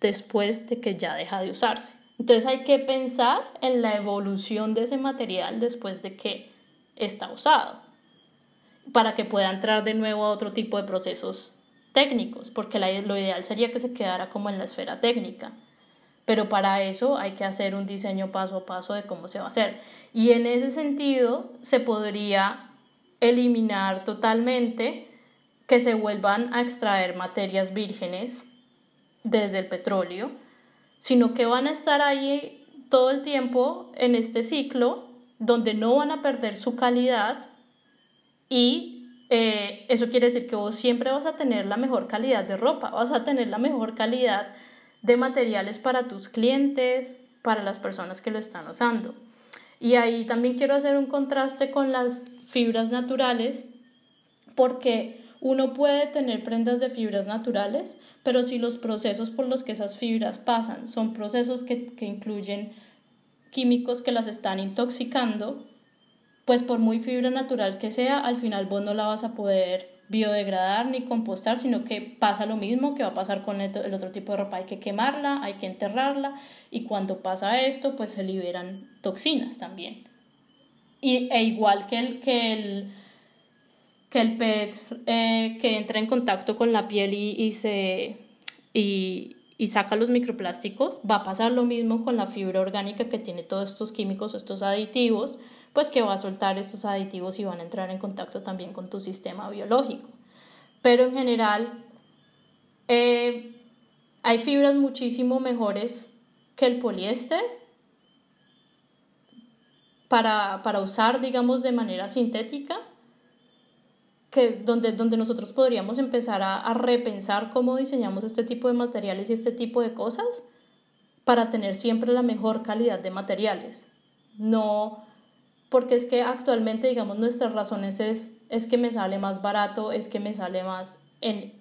después de que ya deja de usarse. Entonces hay que pensar en la evolución de ese material después de que está usado para que pueda entrar de nuevo a otro tipo de procesos técnicos, porque lo ideal sería que se quedara como en la esfera técnica. Pero para eso hay que hacer un diseño paso a paso de cómo se va a hacer. Y en ese sentido se podría eliminar totalmente que se vuelvan a extraer materias vírgenes desde el petróleo, sino que van a estar ahí todo el tiempo en este ciclo donde no van a perder su calidad y eh, eso quiere decir que vos siempre vas a tener la mejor calidad de ropa, vas a tener la mejor calidad de materiales para tus clientes, para las personas que lo están usando. Y ahí también quiero hacer un contraste con las fibras naturales, porque uno puede tener prendas de fibras naturales, pero si los procesos por los que esas fibras pasan son procesos que, que incluyen químicos que las están intoxicando, pues por muy fibra natural que sea, al final vos no la vas a poder biodegradar ni compostar, sino que pasa lo mismo que va a pasar con el, otro tipo de ropa, hay que quemarla, hay que enterrarla y cuando pasa esto, pues se liberan toxinas también. Y, e igual que el, que el, que el PET eh, que entra en contacto con la piel y, se, y, y saca los microplásticos, va a pasar lo mismo con la fibra orgánica que tiene todos estos químicos, estos aditivos, pues que va a soltar estos aditivos y van a entrar en contacto también con tu sistema biológico. Pero en general, eh, hay fibras muchísimo mejores que el poliéster para, para usar, digamos, de manera sintética que donde, donde nosotros podríamos empezar a, a, repensar cómo diseñamos este tipo de materiales y este tipo de cosas para tener siempre la mejor calidad de materiales. No, porque es que actualmente, digamos, nuestras razones es, es que me sale más barato, es que me sale más en,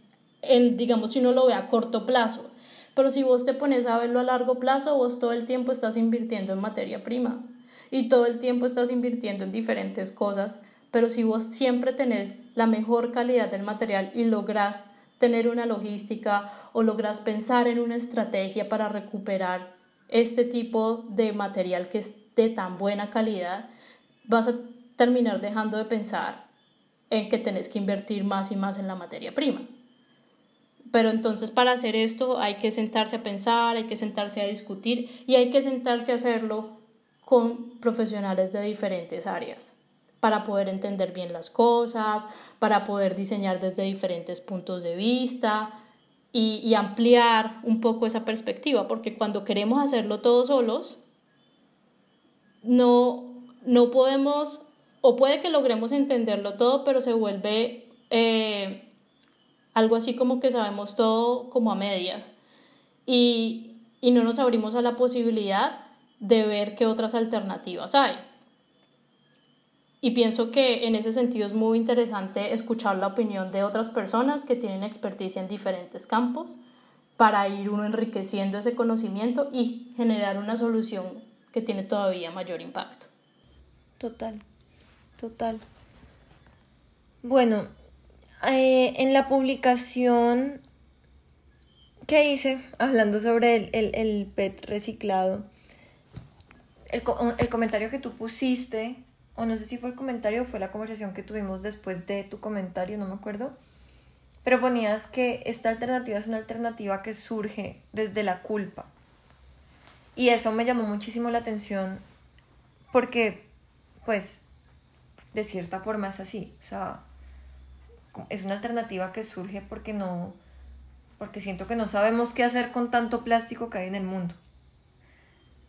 en, digamos, si uno lo ve a corto plazo. Pero si vos te pones a verlo a largo plazo, vos todo el tiempo estás invirtiendo en materia prima y todo el tiempo estás invirtiendo en diferentes cosas pero si vos siempre tenés la mejor calidad del material y lográs tener una logística o lográs pensar en una estrategia para recuperar este tipo de material que es de tan buena calidad, vas a terminar dejando de pensar en que tenés que invertir más y más en la materia prima. Pero entonces para hacer esto hay que sentarse a pensar, hay que sentarse a discutir y hay que sentarse a hacerlo con profesionales de diferentes áreas para poder entender bien las cosas, para poder diseñar desde diferentes puntos de vista y, ampliar un poco esa perspectiva, porque cuando queremos hacerlo todos solos, no, no podemos, o puede que logremos entenderlo todo, pero se vuelve eh, algo así como que sabemos todo como a medias y, y no nos abrimos a la posibilidad de ver qué otras alternativas hay. Y pienso que en ese sentido es muy interesante escuchar la opinión de otras personas que tienen experticia en diferentes campos para ir uno enriqueciendo ese conocimiento y generar una solución que tiene todavía mayor impacto. Total, total. Bueno, eh, en la publicación que hice, hablando sobre el, el, el PET reciclado, el, el comentario que tú pusiste o no sé si fue el comentario o fue la conversación que tuvimos después de tu comentario, no me acuerdo, pero ponías que esta alternativa es una alternativa que surge desde la culpa. Y eso me llamó muchísimo la atención porque, pues, de cierta forma es así, o sea, es una alternativa que surge porque no, porque siento que no sabemos qué hacer con tanto plástico que hay en el mundo.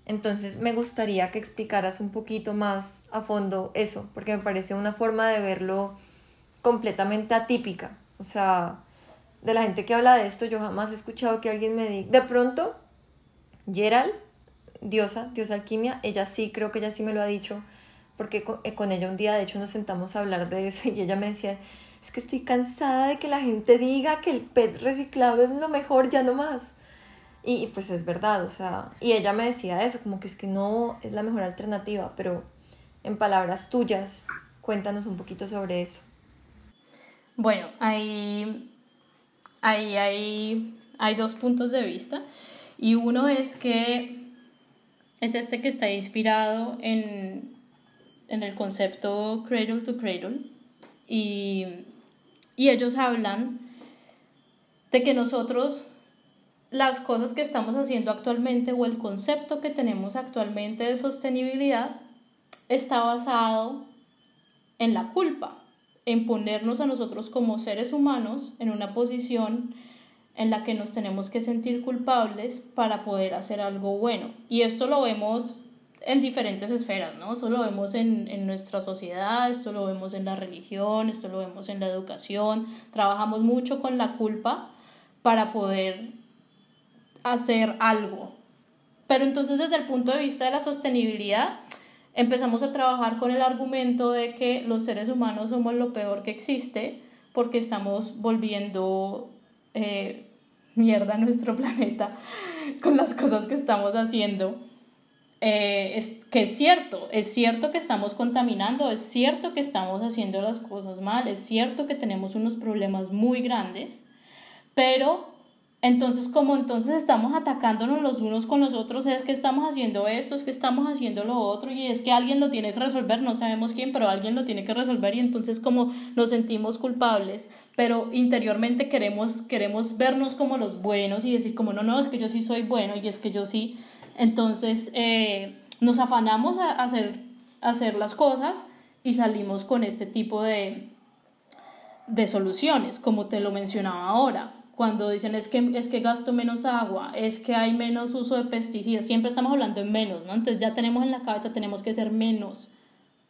Entonces me gustaría que explicaras un poquito más a fondo eso, porque me parece una forma de verlo completamente atípica. O sea, de la gente que habla de esto, yo jamás he escuchado que alguien me diga, de pronto, Gerald, diosa, diosa alquimia, ella sí, creo que ella sí me lo ha dicho, porque eh, con, ella un día de hecho nos sentamos a hablar de eso y ella me decía, es que estoy cansada de que la gente diga que el PET reciclado es lo mejor, ya no más. Y, pues es verdad, o sea, y ella me decía eso, como que es que no es la mejor alternativa, pero en palabras tuyas, cuéntanos un poquito sobre eso. Bueno, hay, hay, hay, hay dos puntos de vista y uno es que es este que está inspirado en, en el concepto cradle to cradle y, y ellos hablan de que nosotros las cosas que estamos haciendo actualmente o el concepto que tenemos actualmente de sostenibilidad está basado en la culpa, en ponernos a nosotros como seres humanos en una posición en la que nos tenemos que sentir culpables para poder hacer algo bueno. Y esto lo vemos en diferentes esferas, ¿no? Esto lo vemos en, en nuestra sociedad, esto lo vemos en la religión, esto lo vemos en la educación. Trabajamos mucho con la culpa para poder hacer algo. Pero entonces desde el punto de vista de la sostenibilidad, empezamos a trabajar con el argumento de que los seres humanos somos lo peor que existe porque estamos volviendo eh, mierda a nuestro planeta con las cosas que estamos haciendo. Eh, es, que es cierto, es cierto que estamos contaminando, es cierto que estamos haciendo las cosas mal, es cierto que tenemos unos problemas muy grandes, pero Entonces, como entonces estamos atacándonos los unos con los otros, es que estamos haciendo esto, es que estamos haciendo lo otro, y es que alguien lo tiene que resolver, no sabemos quién, pero alguien lo tiene que resolver, y entonces como nos sentimos culpables, pero interiormente queremos, queremos vernos como los buenos y decir como, no, no, es que yo sí soy bueno, y es que yo sí, entonces eh, nos afanamos a hacer, hacer las cosas y salimos con este tipo de, de soluciones, como te lo mencionaba ahora cuando dicen es que, es que gasto menos agua, es que hay menos uso de pesticidas, siempre estamos hablando en menos, ¿no? Entonces ya tenemos en la cabeza, tenemos que ser menos,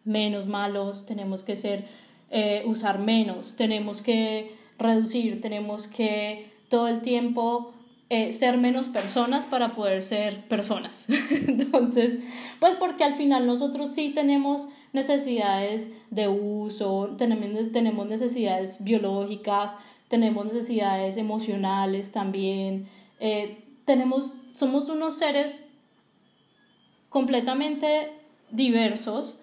menos malos, tenemos que ser, eh, usar menos, tenemos que reducir, tenemos que todo el tiempo eh, ser menos personas para poder ser personas. Entonces, pues porque al final nosotros sí tenemos necesidades de uso, tenemos, necesidades biológicas, tenemos necesidades emocionales también, eh, tenemos, somos unos seres completamente diversos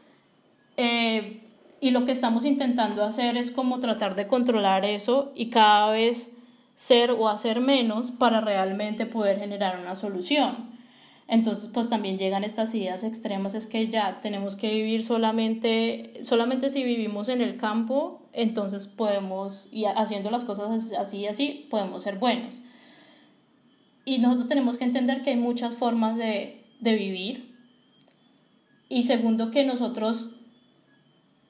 eh, y lo que estamos intentando hacer es como tratar de controlar eso y cada vez ser o hacer menos para realmente poder generar una solución. Entonces, pues también llegan estas ideas extremas, es que ya tenemos que vivir solamente, solamente si vivimos en el campo, entonces podemos, y haciendo las cosas así y así, podemos ser buenos. Y nosotros tenemos que entender que hay muchas formas de, de vivir. Y segundo, que nosotros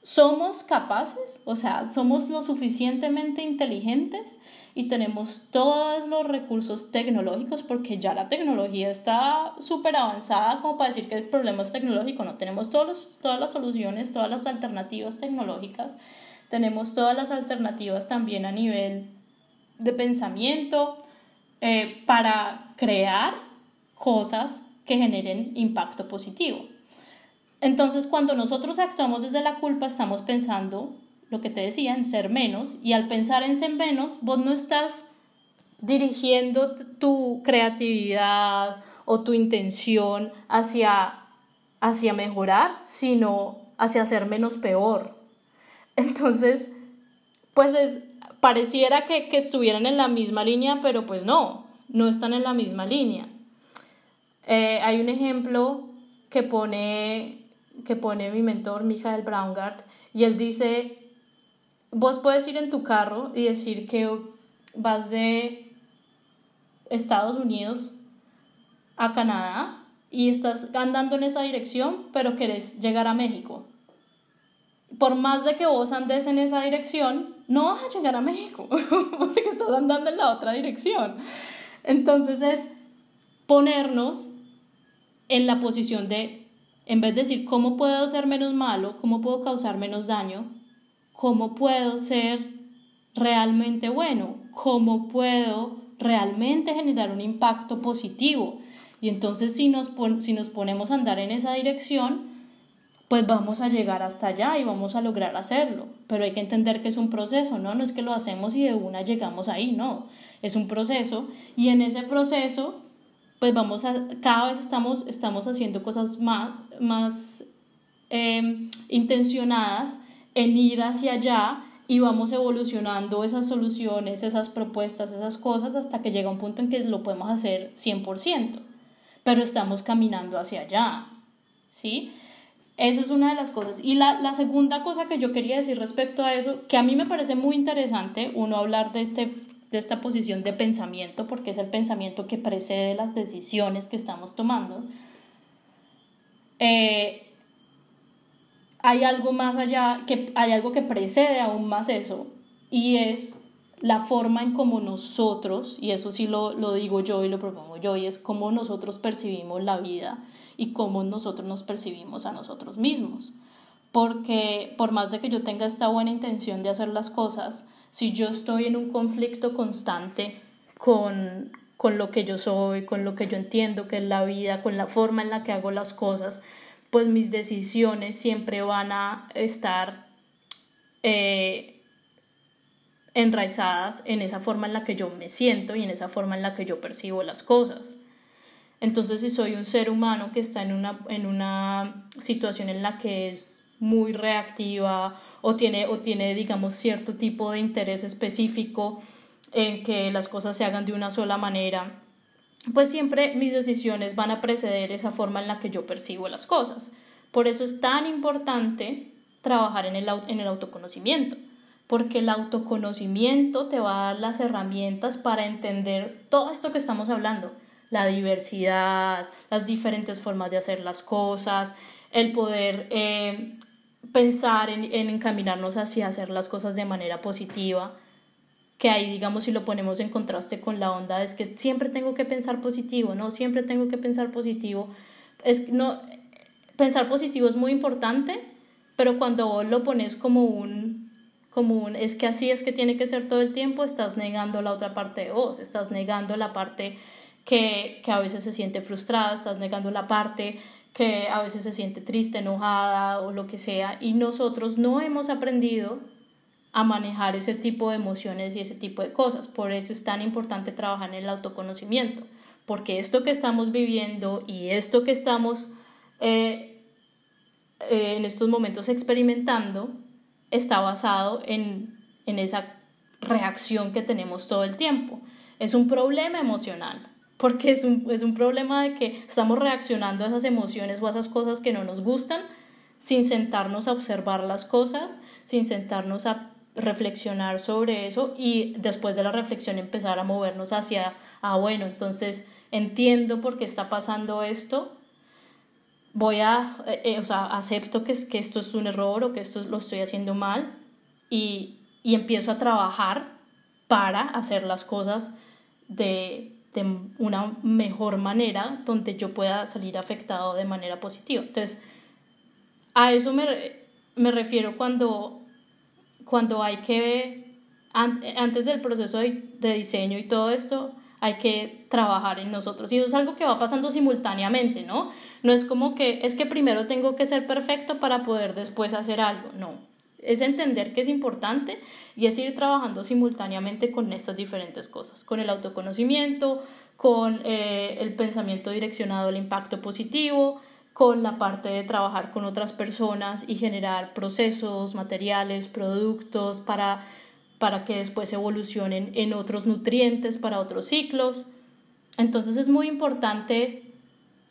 somos capaces, o sea, somos lo suficientemente inteligentes y tenemos todos los recursos tecnológicos porque ya la tecnología está súper avanzada como para decir que el problema es tecnológico, no tenemos todos todas las soluciones, todas las alternativas tecnológicas, tenemos todas las alternativas también a nivel de pensamiento eh, para crear cosas que generen impacto positivo. Entonces, cuando nosotros actuamos desde la culpa, estamos pensando, lo que te decía, en ser menos, y al pensar en ser menos, vos no estás dirigiendo tu creatividad o tu intención hacia, hacia mejorar, sino hacia ser menos peor. Entonces, pues es, pareciera que, que estuvieran en la misma línea, pero pues no, no están en la misma línea. Eh, hay un ejemplo que pone que pone mi mentor, Michael Braungart, y él dice, vos puedes ir en tu carro y decir que vas de Estados Unidos a Canadá y estás andando en esa dirección, pero querés llegar a México. Por más de que vos andes en esa dirección, no vas a llegar a México, porque estás andando en la otra dirección. Entonces es ponernos en la posición de en vez de decir cómo puedo ser menos malo, cómo puedo causar menos daño, cómo puedo ser realmente bueno, cómo puedo realmente generar un impacto positivo. Y entonces si nos, si nos ponemos a andar en esa dirección, pues vamos a llegar hasta allá y vamos a lograr hacerlo. Pero hay que entender que es un proceso, ¿no? No es que lo hacemos y de una llegamos ahí, no. Es un proceso y en ese proceso pues vamos a, cada vez estamos, estamos haciendo cosas más, más em, intencionadas en ir hacia allá y vamos evolucionando esas soluciones, esas propuestas, esas cosas hasta que llega un punto en que lo podemos hacer 100%, pero estamos caminando hacia allá, ¿sí? Esa es una de las cosas. Y la, la segunda cosa que yo quería decir respecto a eso, que a mí me parece muy interesante, uno hablar de este de esta posición de pensamiento, porque es el pensamiento que precede las decisiones que estamos tomando, eh, hay algo más allá, que hay algo que precede aún más eso, y es la forma en cómo nosotros, y eso sí lo, lo digo yo y lo propongo yo, y es cómo nosotros percibimos la vida y cómo nosotros nos percibimos a nosotros mismos. Porque por más de que yo tenga esta buena intención de hacer las cosas, si yo estoy en un conflicto constante con, con lo que yo soy, con lo que yo entiendo que es la vida, con la forma en la que hago las cosas, pues mis decisiones siempre van a estar eh, enraizadas en esa forma en la que yo me siento y en esa forma en la que yo percibo las cosas. Entonces, si soy un ser humano que está en una, en una situación en la que es muy reactiva o tiene, o tiene digamos, cierto tipo de interés específico en que las cosas se hagan de una sola manera, pues siempre mis decisiones van a preceder esa forma en la que yo percibo las cosas. Por eso es tan importante trabajar en el, en el autoconocimiento, porque el autoconocimiento te va a dar las herramientas para entender todo esto que estamos hablando, la diversidad, las diferentes formas de hacer las cosas, el poder eh, pensar en, en encaminarnos hacia hacer las cosas de manera positiva que ahí, digamos, si lo ponemos en contraste con la onda, es que siempre tengo que pensar positivo, ¿no? Siempre tengo que pensar positivo. Es, no, pensar positivo es muy importante, pero cuando lo pones como un, como un, es que así es que tiene que ser todo el tiempo, estás negando la otra parte de vos, estás negando la parte que, que a veces se siente frustrada, estás negando la parte que a veces se siente triste, enojada o lo que sea, y nosotros no hemos aprendido a manejar ese tipo de emociones y ese tipo de cosas. Por eso es tan importante trabajar en el autoconocimiento, porque esto que estamos viviendo y esto que estamos eh, eh, en estos momentos experimentando está basado en, en esa reacción que tenemos todo el tiempo. Es un problema emocional, porque es un, es un problema de que estamos reaccionando a esas emociones o a esas cosas que no nos gustan sin sentarnos a observar las cosas, sin sentarnos a reflexionar sobre eso y después de la reflexión empezar a movernos hacia, ah, bueno, entonces entiendo por qué está pasando esto, voy a, eh, eh, o sea, acepto que, que esto es un error o que esto lo estoy haciendo mal y, y empiezo a trabajar para hacer las cosas de, de una mejor manera donde yo pueda salir afectado de manera positiva. Entonces, a eso me, me refiero cuando cuando hay que, antes del proceso de diseño y todo esto, hay que trabajar en nosotros. Y eso es algo que va pasando simultáneamente, ¿no? No es como que es que primero tengo que ser perfecto para poder después hacer algo, no. Es entender que es importante y es ir trabajando simultáneamente con estas diferentes cosas, con el autoconocimiento, con eh, el pensamiento direccionado al impacto positivo, con la parte de trabajar con otras personas y generar procesos, materiales, productos para, para que después evolucionen en otros nutrientes para otros ciclos. Entonces es muy importante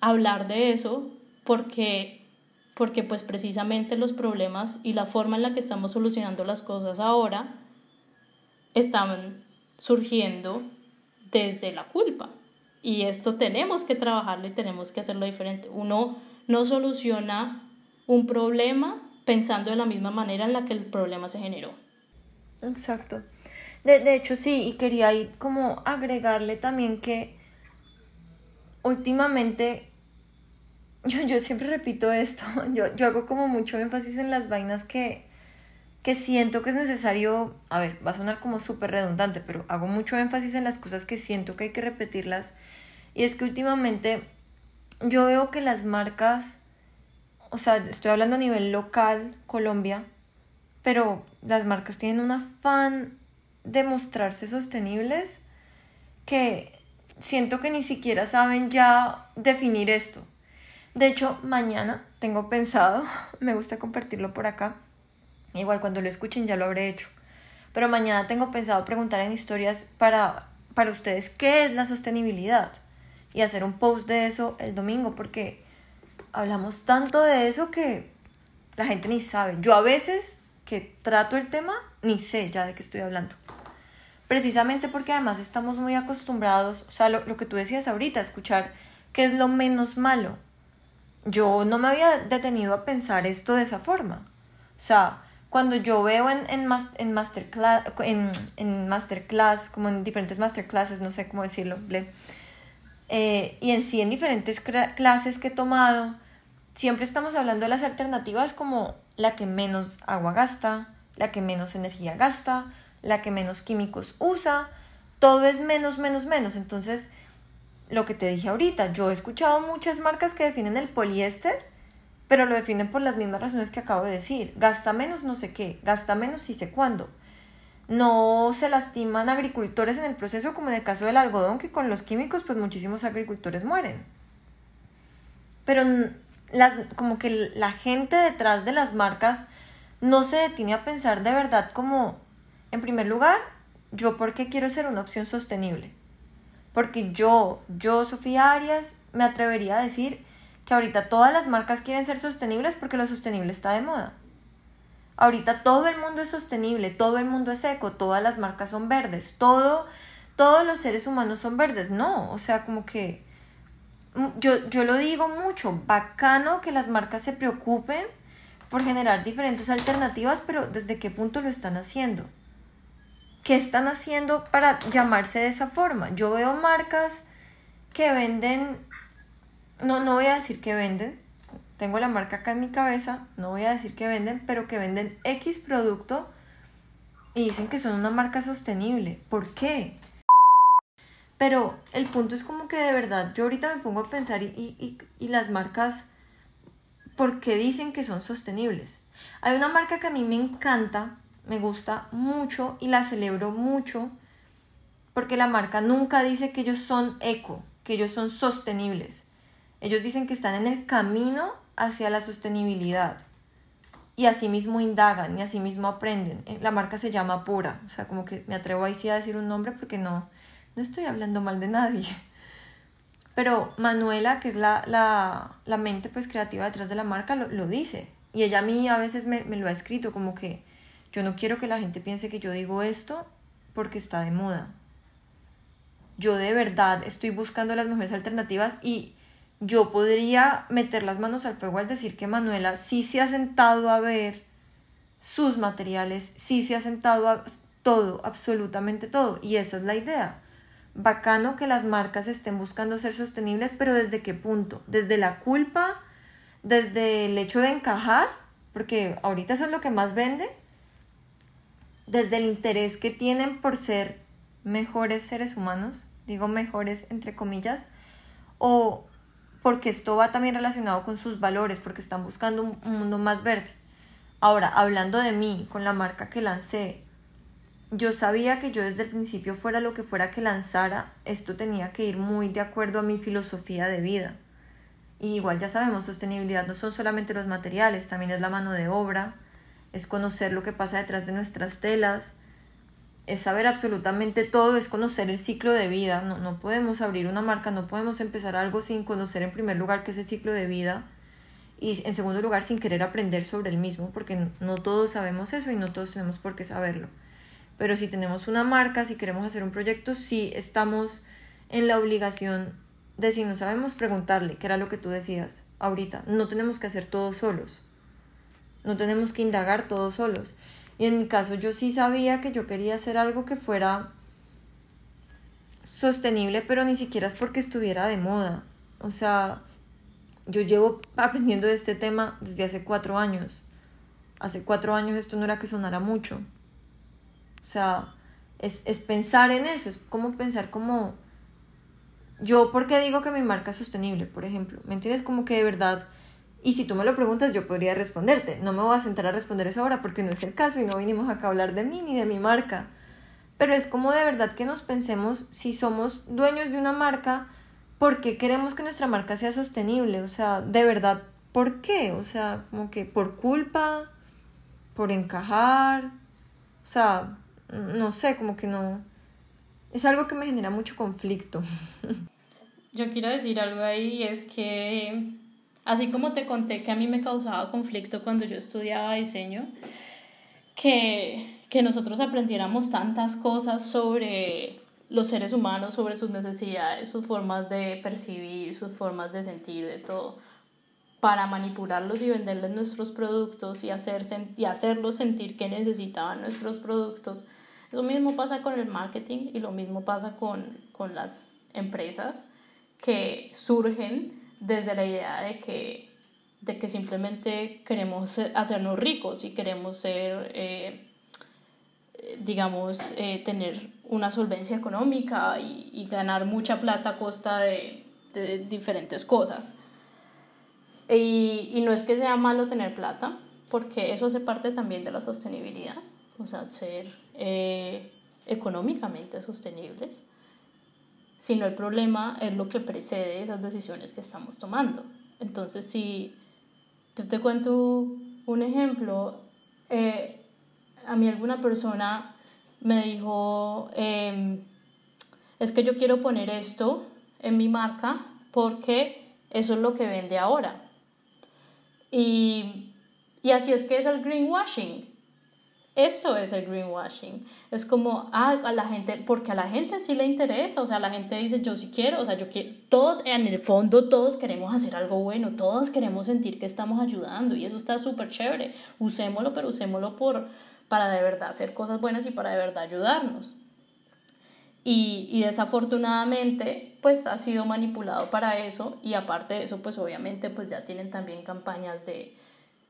hablar de eso porque porque pues precisamente los problemas y la forma en la que estamos solucionando las cosas ahora están surgiendo desde la culpa. Y esto tenemos que trabajarlo y tenemos que hacerlo diferente. Uno no soluciona un problema pensando de la misma manera en la que el problema se generó. Exacto. De, hecho, sí, y quería ir como agregarle también que últimamente, yo, yo siempre repito esto, yo, yo hago como mucho énfasis en las vainas que, que siento que es necesario, a ver, va a sonar como súper redundante, pero hago mucho énfasis en las cosas que siento que hay que repetirlas. Y es que últimamente yo veo que las marcas, o sea, estoy hablando a nivel local, Colombia, pero las marcas tienen un afán de mostrarse sostenibles que siento que ni siquiera saben ya definir esto. De hecho, mañana tengo pensado, me gusta compartirlo por acá, igual cuando lo escuchen ya lo habré hecho, pero mañana tengo pensado preguntar en historias para, para ustedes qué es la sostenibilidad y hacer un post de eso el domingo porque hablamos tanto de eso que la gente ni sabe. Yo a veces que trato el tema ni sé ya de qué estoy hablando. Precisamente porque además estamos muy acostumbrados, o sea, lo, que tú decías ahorita, escuchar qué es lo menos malo. Yo no me había detenido a pensar esto de esa forma. O sea, cuando yo veo en, en, en, masterclass, en, en masterclass, como en diferentes masterclasses, no sé cómo decirlo, eh, y en sí en diferentes clases que he tomado, siempre estamos hablando de las alternativas como la que menos agua gasta, la que menos energía gasta, la que menos químicos usa, todo es menos, menos, menos. Entonces, lo que te dije ahorita, yo he escuchado muchas marcas que definen el poliéster, pero lo definen por las mismas razones que acabo de decir. Gasta menos no sé qué, gasta menos y sé cuándo no se lastiman agricultores en el proceso, como en el caso del algodón, que con los químicos, pues muchísimos agricultores mueren. Pero las, como que la gente detrás de las marcas no se detiene a pensar de verdad como, en primer lugar, ¿yo por qué quiero ser una opción sostenible? Porque yo, yo, Sofía Arias, me atrevería a decir que ahorita todas las marcas quieren ser sostenibles porque lo sostenible está de moda. Ahorita todo el mundo es sostenible, todo el mundo es eco, todas las marcas son verdes, todo, todos los seres humanos son verdes. No, o sea, como que mm, yo, yo lo digo mucho, bacano que las marcas se preocupen por generar diferentes alternativas, pero ¿desde qué punto lo están haciendo? ¿Qué están haciendo para llamarse de esa forma? Yo veo marcas que venden, no, no voy a decir que venden, tengo la marca acá en mi cabeza, no voy a decir que venden, pero que venden X producto y dicen que son una marca sostenible. ¿Por qué? Pero el punto es como que de verdad, yo ahorita me pongo a pensar y, y, las marcas, ¿por qué dicen que son sostenibles? Hay una marca que a mí me encanta, me gusta mucho y la celebro mucho porque la marca nunca dice que ellos son eco, que ellos son sostenibles. Ellos dicen que están en el camino hacia la sostenibilidad y asimismo indagan y asimismo aprenden. Eh, la marca se llama Pura, o sea, como que me atrevo ahí sí a decir un nombre porque no, no estoy hablando mal de nadie. Pero Manuela, que es la, la, la mente pues creativa detrás de la marca, lo, lo, dice. Y ella a mí a veces me, me lo ha escrito como que yo no quiero que la gente piense que yo digo esto porque está de moda. Yo de verdad estoy buscando las mejores alternativas y yo podría meter las manos al fuego al decir que Manuela sí se ha sentado a ver sus materiales, sí se ha sentado a todo, absolutamente todo. Y esa es la idea. Bacano que las marcas estén buscando ser sostenibles, pero ¿desde qué punto? ¿Desde la culpa? ¿Desde el hecho de encajar? Porque ahorita eso es lo que más vende desde el interés que tienen por ser mejores seres humanos, digo mejores entre comillas, o porque esto va también relacionado con sus valores, porque están buscando un, mundo más verde. Ahora, hablando de mí, con la marca que lancé, yo sabía que yo desde el principio fuera lo que fuera que lanzara, esto tenía que ir muy de acuerdo a mi filosofía de vida. Y igual ya sabemos, sostenibilidad no son solamente los materiales, también es la mano de obra, es conocer lo que pasa detrás de nuestras telas, es saber absolutamente todo, es conocer el ciclo de vida. No, no podemos abrir una marca, no podemos empezar algo sin conocer en primer lugar qué es el ciclo de vida y en segundo lugar sin querer aprender sobre el mismo, porque no todos sabemos eso y no todos tenemos por qué saberlo. Pero si tenemos una marca, si queremos hacer un proyecto, sí estamos en la obligación de si no sabemos preguntarle, que era lo que tú decías ahorita, no tenemos que hacer todo solos. No tenemos que indagar todos solos. Y en mi caso yo sí sabía que yo quería hacer algo que fuera sostenible, pero ni siquiera es porque estuviera de moda. O sea, yo llevo aprendiendo de este tema desde hace cuatro años. Hace cuatro años esto no era que sonara mucho. O sea, es, es pensar en eso, es como pensar como... Yo, ¿por qué digo que mi marca es sostenible, por ejemplo? ¿Me entiendes? Como que de verdad y si tú me lo preguntas, yo podría responderte. No me voy a sentar a responder eso ahora porque no es el caso y no vinimos acá a hablar de mí ni de mi marca. Pero es como de verdad que nos pensemos si somos dueños de una marca, ¿por qué queremos que nuestra marca sea sostenible? O sea, de verdad, ¿por qué? O sea, como que por culpa, por encajar. O sea, no sé, como que no. Es algo que me genera mucho conflicto. Yo quiero decir algo ahí, es que Así como te conté que a mí me causaba conflicto cuando yo estudiaba diseño, que, que nosotros aprendiéramos tantas cosas sobre los seres humanos, sobre sus necesidades, sus formas de percibir, sus formas de sentir, de todo, para manipularlos y venderles nuestros productos y, hacer, y hacerlos sentir que necesitaban nuestros productos. Eso mismo pasa con el marketing y lo mismo pasa con, con las empresas que surgen desde la idea de que, de que simplemente queremos hacernos ricos y queremos ser, eh, digamos, eh, tener una solvencia económica y, ganar mucha plata a costa de, diferentes cosas. Y, y, no es que sea malo tener plata, porque eso hace parte también de la sostenibilidad, o sea, ser eh, económicamente sostenibles sino el problema es lo que precede esas decisiones que estamos tomando. Entonces, si yo te cuento un ejemplo, eh, a mí alguna persona me dijo, em, es que yo quiero poner esto en mi marca porque eso es lo que vende ahora. Y, y así es que es el greenwashing. Esto es el greenwashing. Es como, ah, a la gente, porque a la gente sí le interesa, o sea, la gente dice, yo sí quiero, o sea, yo quiero, todos, en el fondo, todos queremos hacer algo bueno, todos queremos sentir que estamos ayudando y eso está súper chévere. Usémoslo, pero usémoslo por, para de verdad hacer cosas buenas y para de verdad ayudarnos. Y, y, desafortunadamente pues ha sido manipulado para eso y aparte de eso pues obviamente pues ya tienen también campañas de,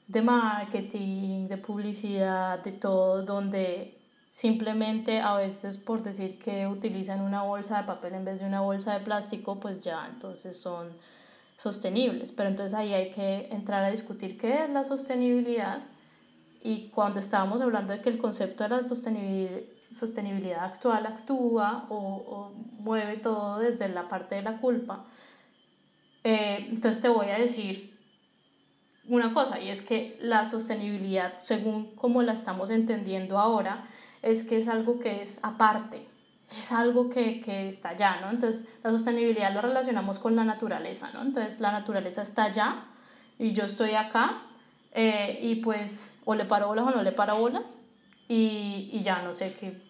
de marketing, de publicidad, de todo, donde simplemente a veces por decir que utilizan una bolsa de papel en vez de una bolsa de plástico, pues ya entonces son sostenibles. Pero entonces ahí hay que entrar a discutir qué es la sostenibilidad y cuando estábamos hablando de que el concepto de la sostenibilidad, actual actúa o, o, mueve todo desde la parte de la culpa, eh, entonces te voy a decir una cosa y es que la sostenibilidad, según como la estamos entendiendo ahora, es que es algo que es aparte, es algo que, que está allá, ¿no? Entonces la sostenibilidad lo relacionamos con la naturaleza, ¿no? Entonces la naturaleza está allá y yo estoy acá eh, y pues o le paro bolas o no le paro bolas y, y, ya no sé qué,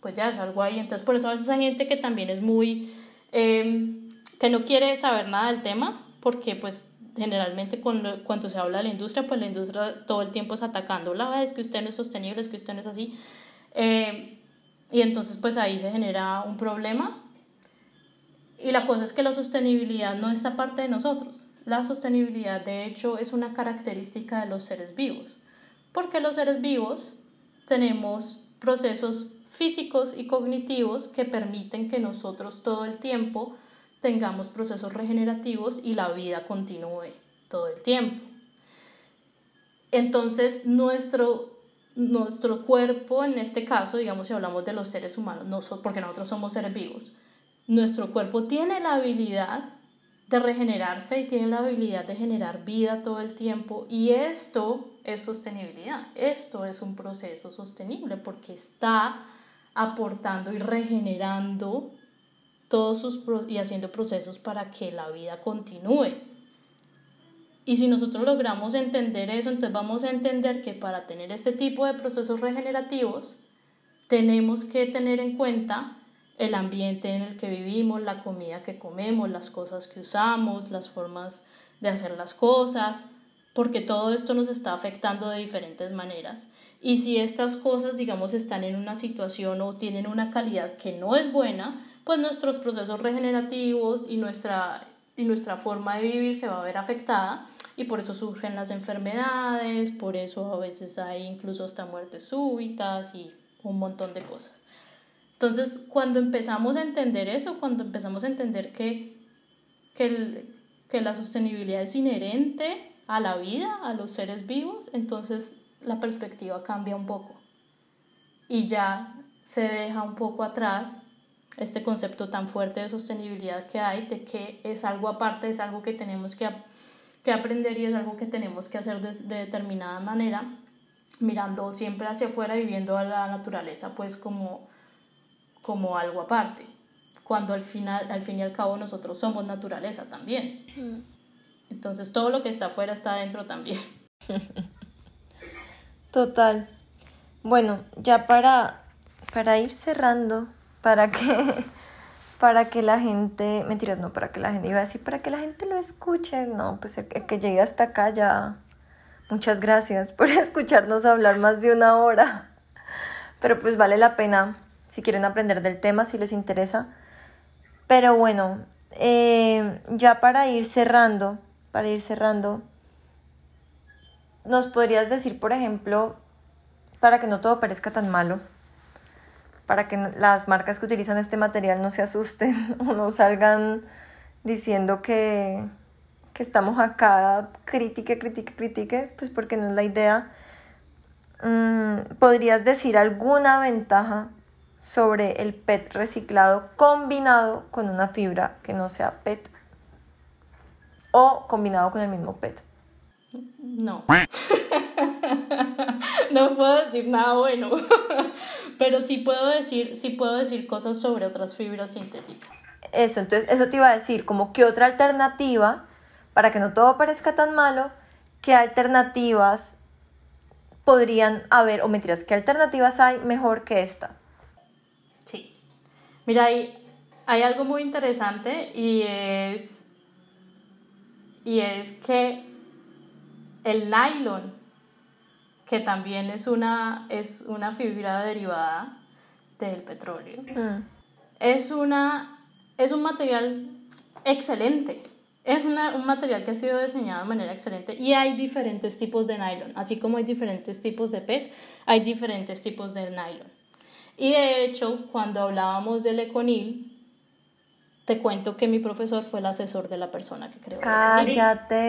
pues ya es algo ahí. Entonces por eso a veces hay gente que también es muy, em, que no quiere saber nada del tema porque pues generalmente cuando, cuando se habla de la industria, pues la industria todo el tiempo es atacando, la es que usted no es sostenible, es que usted no es así. Eh, y entonces pues ahí se genera un problema. Y la cosa es que la sostenibilidad no está parte de nosotros. La sostenibilidad de hecho es una característica de los seres vivos. Porque los seres vivos tenemos procesos físicos y cognitivos que permiten que nosotros todo el tiempo tengamos procesos regenerativos y la vida continúe todo el tiempo. Entonces, nuestro, nuestro cuerpo, en este caso, digamos si hablamos de los seres humanos, no, porque nosotros somos seres vivos, nuestro cuerpo tiene la habilidad de regenerarse y tiene la habilidad de generar vida todo el tiempo y esto es sostenibilidad, esto es un proceso sostenible porque está aportando y regenerando todos sus y haciendo procesos para que la vida continúe. Y si nosotros logramos entender eso, entonces vamos a entender que para tener este tipo de procesos regenerativos, tenemos que tener en cuenta el ambiente en el que vivimos, la comida que comemos, las cosas que usamos, las formas de hacer las cosas, porque todo esto nos está afectando de diferentes maneras. Y si estas cosas, digamos, están en una situación o tienen una calidad que no es buena, pues nuestros procesos regenerativos y nuestra, y nuestra forma de vivir se va a ver afectada y por eso surgen las enfermedades, por eso a veces hay incluso hasta muertes súbitas y un montón de cosas. Entonces, cuando empezamos a entender eso, cuando empezamos a entender que, que, que la sostenibilidad es inherente a la vida, a los seres vivos, entonces la perspectiva cambia un poco y ya se deja un poco atrás este concepto tan fuerte de sostenibilidad que hay, de que es algo aparte, es algo que tenemos que, que aprender y es algo que tenemos que hacer de, de, determinada manera, mirando siempre hacia afuera y viendo a la naturaleza pues como, como algo aparte, cuando al, final, al fin y al cabo nosotros somos naturaleza también. Entonces todo lo que está afuera está adentro también. Total. Bueno, ya para, para ir cerrando para que, para que la gente, mentiras, no, para que la gente, iba a decir, para que la gente lo escuche, no, pues el, que llegue hasta acá ya, muchas gracias por escucharnos hablar más de una hora, pero pues vale la pena si quieren aprender del tema, si les interesa. Pero bueno, eh, ya para ir cerrando, para ir cerrando, nos podrías decir, por ejemplo, para que no todo parezca tan malo, para que las marcas que utilizan este material no se asusten o no salgan diciendo que, que estamos acá, critique, critique, critique, pues porque no es la idea. Mm, ¿Podrías decir alguna ventaja sobre el PET reciclado combinado con una fibra que no sea PET o combinado con el mismo PET? No. no puedo decir nada bueno, pero sí puedo decir, sí puedo decir cosas sobre otras fibras sintéticas. Eso, entonces eso te iba a decir, como que otra alternativa, para que no todo parezca tan malo, ¿qué alternativas podrían haber, o mentiras, qué alternativas hay mejor que esta? Sí. Mira, hay, hay algo muy interesante y es, y es que el nylon, que también es una, es una fibra derivada del petróleo, mm. es, una, es un material excelente. Es un material que ha sido diseñado de manera excelente y hay diferentes tipos de nylon, así como hay diferentes tipos de PET, hay diferentes tipos de nylon. Y de hecho, cuando hablábamos del Econil, te cuento que mi profesor fue el asesor de la persona que creó. Cállate.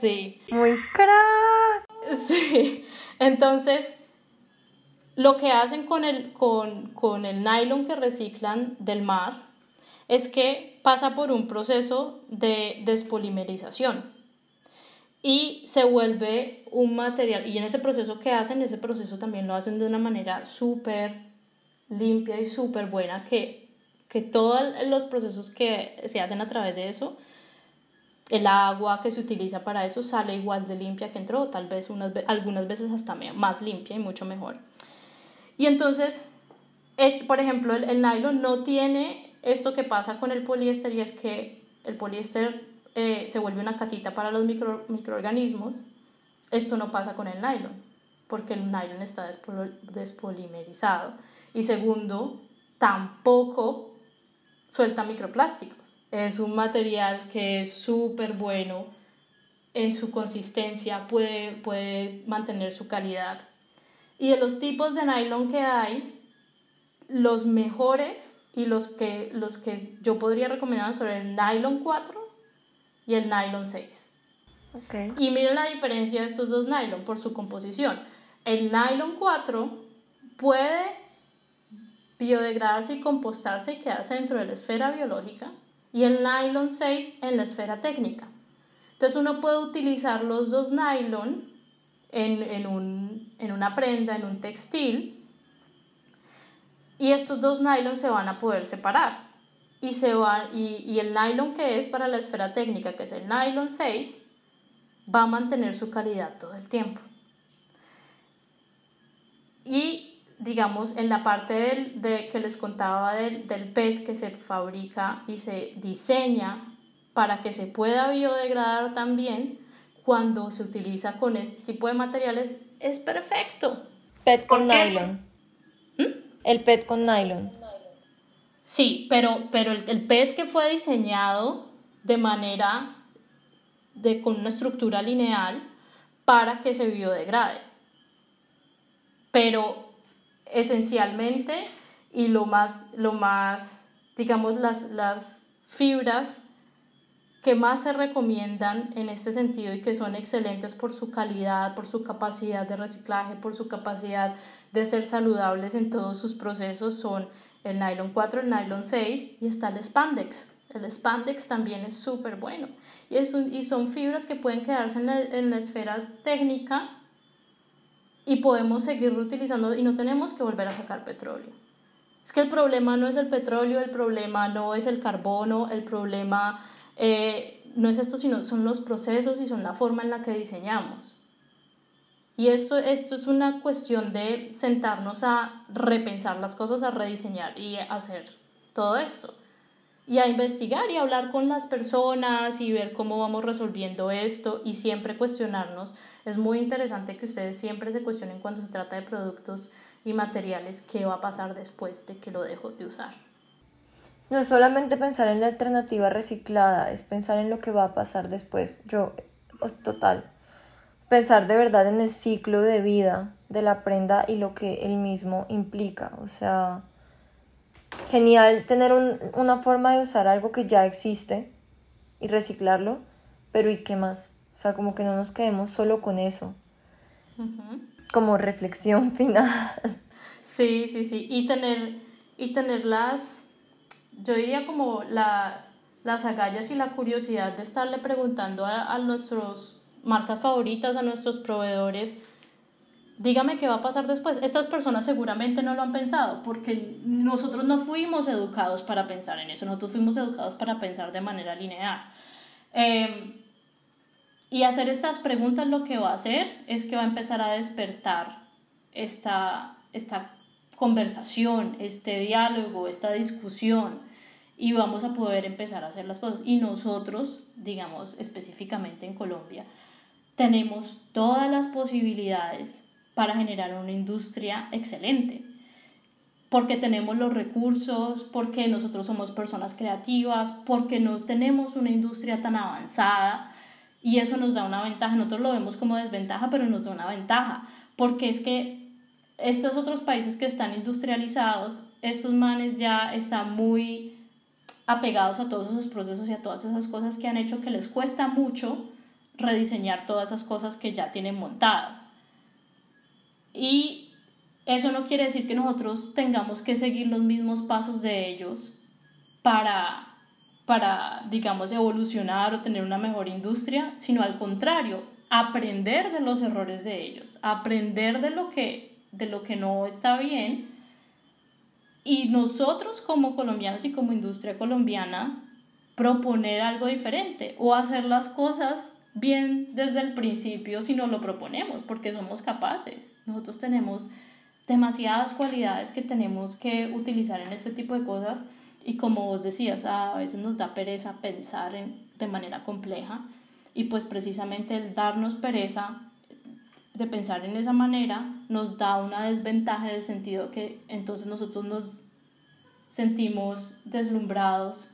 Sí. Muy crack. Sí. Entonces, lo que hacen con el, con, con el nylon que reciclan del mar es que pasa por un proceso de despolimerización y se vuelve un material. Y en ese proceso que hacen, ese proceso también lo hacen de una manera súper limpia y súper buena que que todos los procesos que se hacen a través de eso, el agua que se utiliza para eso sale igual de limpia que entró, tal vez unas, algunas veces hasta más limpia y mucho mejor. Y entonces, es, por ejemplo, el, el nylon no tiene esto que pasa con el poliéster y es que el poliéster eh, se vuelve una casita para los micro, microorganismos. Esto no pasa con el nylon, porque el nylon está despolimerizado. Y segundo, tampoco suelta microplásticos. Es un material que es súper bueno en su consistencia, puede, puede mantener su calidad. Y de los tipos de nylon que hay, los mejores y los que, los que yo podría recomendar son el nylon 4 y el nylon 6. Okay. Y miren la diferencia de estos dos nylon por su composición. El nylon 4 puede biodegradarse y compostarse y quedarse dentro de la esfera biológica y el nylon 6 en la esfera técnica. Entonces uno puede utilizar los dos nylon en, en, un, en una prenda, en un textil, y estos dos nylon se van a poder separar. Y, se va, y, y el nylon que es para la esfera técnica, que es el nylon 6, va a mantener su calidad todo el tiempo. Y digamos, en la parte del, de, que les contaba del, del PET que se fabrica y se diseña para que se pueda biodegradar también, cuando se utiliza con este tipo de materiales, es perfecto. PET con nylon. ¿Mm? El PET con nylon. Sí, pero, pero el, el, PET que fue diseñado de manera, de, con una estructura lineal para que se biodegrade. Pero esencialmente y lo más, lo más digamos, las, las fibras que más se recomiendan en este sentido y que son excelentes por su calidad, por su capacidad de reciclaje, por su capacidad de ser saludables en todos sus procesos son el nylon 4, el nylon 6 y está el spandex. El spandex también es súper bueno y, es y son fibras que pueden quedarse en la, en la esfera técnica y podemos seguir reutilizando y no tenemos que volver a sacar petróleo. Es que el problema no es el petróleo, el problema no es el carbono, el problema eh, no es esto, sino son los procesos y son la forma en la que diseñamos. Y esto, esto es una cuestión de sentarnos a repensar las cosas, a rediseñar y hacer todo esto y a investigar y hablar con las personas y ver cómo vamos resolviendo esto y siempre cuestionarnos. Es muy interesante que ustedes siempre se cuestionen cuando se trata de productos y materiales qué va a pasar después de que lo dejo de usar. No es solamente pensar en la alternativa reciclada, es pensar en lo que va a pasar después. Yo, total, pensar de verdad en el ciclo de vida de la prenda y lo que él mismo implica. O sea, genial tener una forma de usar algo que ya existe y reciclarlo, pero ¿y qué más? O sea, como que no nos quedemos solo con eso. Como reflexión final. Sí, sí, sí. Y tener, y tener las, yo diría como la, las agallas y la curiosidad de estarle preguntando a, a nuestras marcas favoritas, a nuestros proveedores, dígame qué va a pasar después. Estas personas seguramente no lo han pensado porque nosotros no fuimos educados para pensar en eso, nosotros fuimos educados para pensar de manera lineal. Em, y hacer estas preguntas lo que va a hacer es que va a empezar a despertar esta, esta conversación, este diálogo, esta discusión y vamos a poder empezar a hacer las cosas. Y nosotros, digamos específicamente en Colombia, tenemos todas las posibilidades para generar una industria excelente. Porque tenemos los recursos, porque nosotros somos personas creativas, porque no tenemos una industria tan avanzada y eso nos da una ventaja. Nosotros lo vemos como desventaja, pero nos da una ventaja. Porque es que estos otros países que están industrializados, estos manes ya están muy apegados a todos esos procesos y a todas esas cosas que han hecho que les cuesta mucho rediseñar todas esas cosas que ya tienen montadas. Y eso no quiere decir que nosotros tengamos que seguir los mismos pasos de ellos para, para, digamos, evolucionar o tener una mejor industria, sino al contrario, aprender de los errores de ellos, aprender de lo que, de lo que no está bien. Y nosotros como colombianos y como industria colombiana, proponer algo diferente o hacer las cosas bien desde el principio si no lo proponemos, porque somos capaces. Nosotros tenemos demasiadas cualidades que tenemos que utilizar en este tipo de cosas y como vos decías, a veces nos da pereza pensar en, de manera compleja y pues precisamente el darnos pereza de pensar en esa manera nos da una desventaja en el sentido que entonces nosotros nos sentimos deslumbrados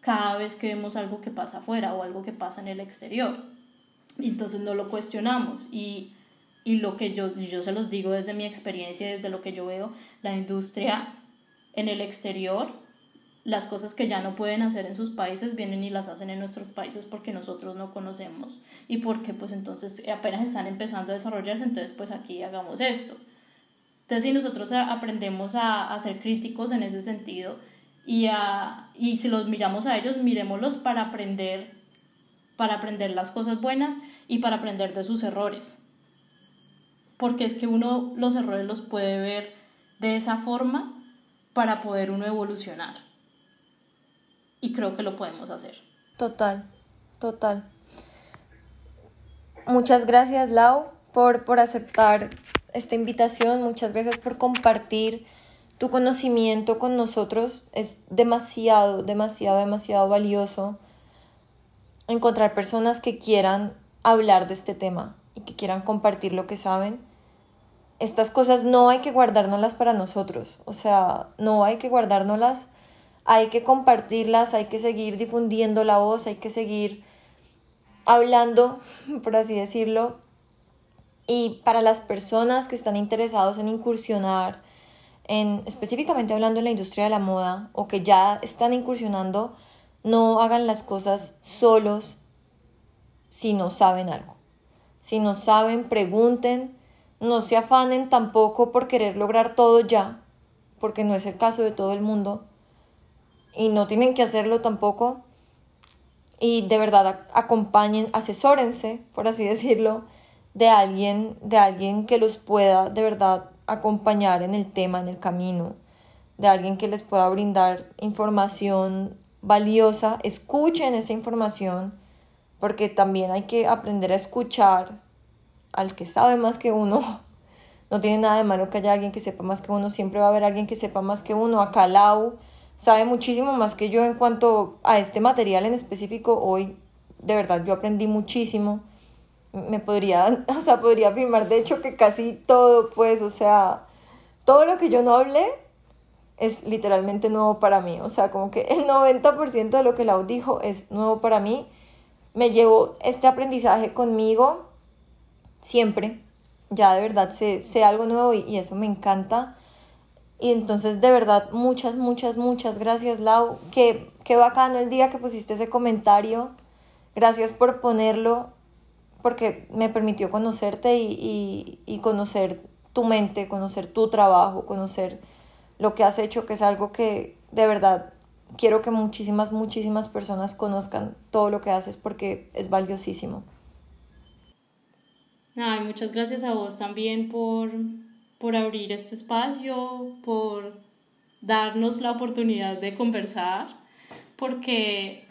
cada vez que vemos algo que pasa afuera o algo que pasa en el exterior. Entonces no lo cuestionamos. Y, y lo que yo, yo se los digo desde mi experiencia, desde lo que yo veo, la industria en el exterior, las cosas que ya no pueden hacer en sus países vienen y las hacen en nuestros países porque nosotros no conocemos y porque pues entonces apenas están empezando a desarrollarse, entonces pues aquí hagamos esto. Entonces si nosotros aprendemos a, a ser críticos en ese sentido y, a, y si los miramos a ellos, miremoslos para aprender para aprender las cosas buenas y para aprender de sus errores. Porque es que uno los errores los puede ver de esa forma para poder uno evolucionar. Y creo que lo podemos hacer. Total, total. Muchas gracias Lau por, por aceptar esta invitación, muchas gracias por compartir tu conocimiento con nosotros. Es demasiado, demasiado, demasiado valioso encontrar personas que quieran hablar de este tema y que quieran compartir lo que saben. Estas cosas no hay que guardárnoslas para nosotros, o sea, no hay que guardárnoslas, hay que compartirlas, hay que seguir difundiendo la voz, hay que seguir hablando, por así decirlo. Y para las personas que están interesados en incursionar, en específicamente hablando en la industria de la moda o que ya están incursionando, no hagan las cosas solos si no saben algo. Si no saben, pregunten. No se afanen tampoco por querer lograr todo ya, porque no es el caso de todo el mundo. Y no tienen que hacerlo tampoco. Y de verdad acompañen, asesórense, por así decirlo, de alguien, de alguien que los pueda de verdad acompañar en el tema, en el camino, de alguien que les pueda brindar información valiosa, escuchen esa información, porque también hay que aprender a escuchar al que sabe más que uno. No tiene nada de malo que haya alguien que sepa más que uno, siempre va a haber alguien que sepa más que uno. Acá Lau sabe muchísimo más que yo en cuanto a este material en específico. Hoy, de verdad, yo aprendí muchísimo. Me podría, o sea, podría afirmar de hecho que casi todo, pues, o sea, todo lo que yo no hablé, es literalmente nuevo para mí. O sea, como que el 90% de lo que Lau dijo es nuevo para mí. Me llevo este aprendizaje conmigo siempre. Ya de verdad sé, sé algo nuevo y, eso me encanta. Y entonces de verdad muchas, muchas, muchas gracias Lau. Qué, qué bacano el día que pusiste ese comentario. Gracias por ponerlo porque me permitió conocerte y, y, y conocer tu mente, conocer tu trabajo, conocer lo que has hecho, que es algo que de verdad quiero que muchísimas, muchísimas personas conozcan todo lo que haces porque es valiosísimo. Ay, muchas gracias a vos también por, por abrir este espacio, por darnos la oportunidad de conversar, porque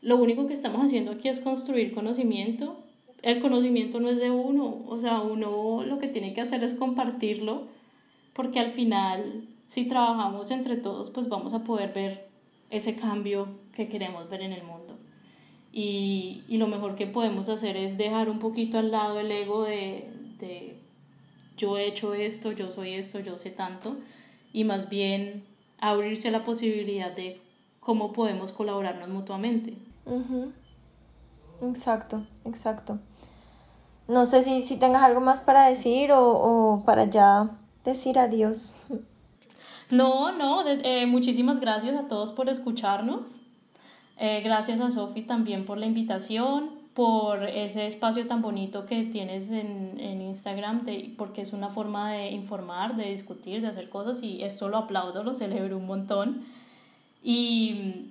lo único que estamos haciendo aquí es construir conocimiento. El conocimiento no es de uno, o sea, uno lo que tiene que hacer es compartirlo, porque al final, si trabajamos entre todos, pues vamos a poder ver ese cambio que queremos ver en el mundo. Y, y lo mejor que podemos hacer es dejar un poquito al lado el ego de, de yo he hecho esto, yo soy esto, yo sé tanto, y más bien abrirse la posibilidad de cómo podemos colaborarnos mutuamente. Exacto, exacto. No sé si, si tengas algo más para decir o, o para ya decir adiós. No, no, eh, muchísimas gracias a todos por escucharnos. Eh, gracias a Sofi también por la invitación, por ese espacio tan bonito que tienes en, en Instagram, porque es una forma de informar, de discutir, de hacer cosas y esto lo aplaudo, lo celebro un montón. Y,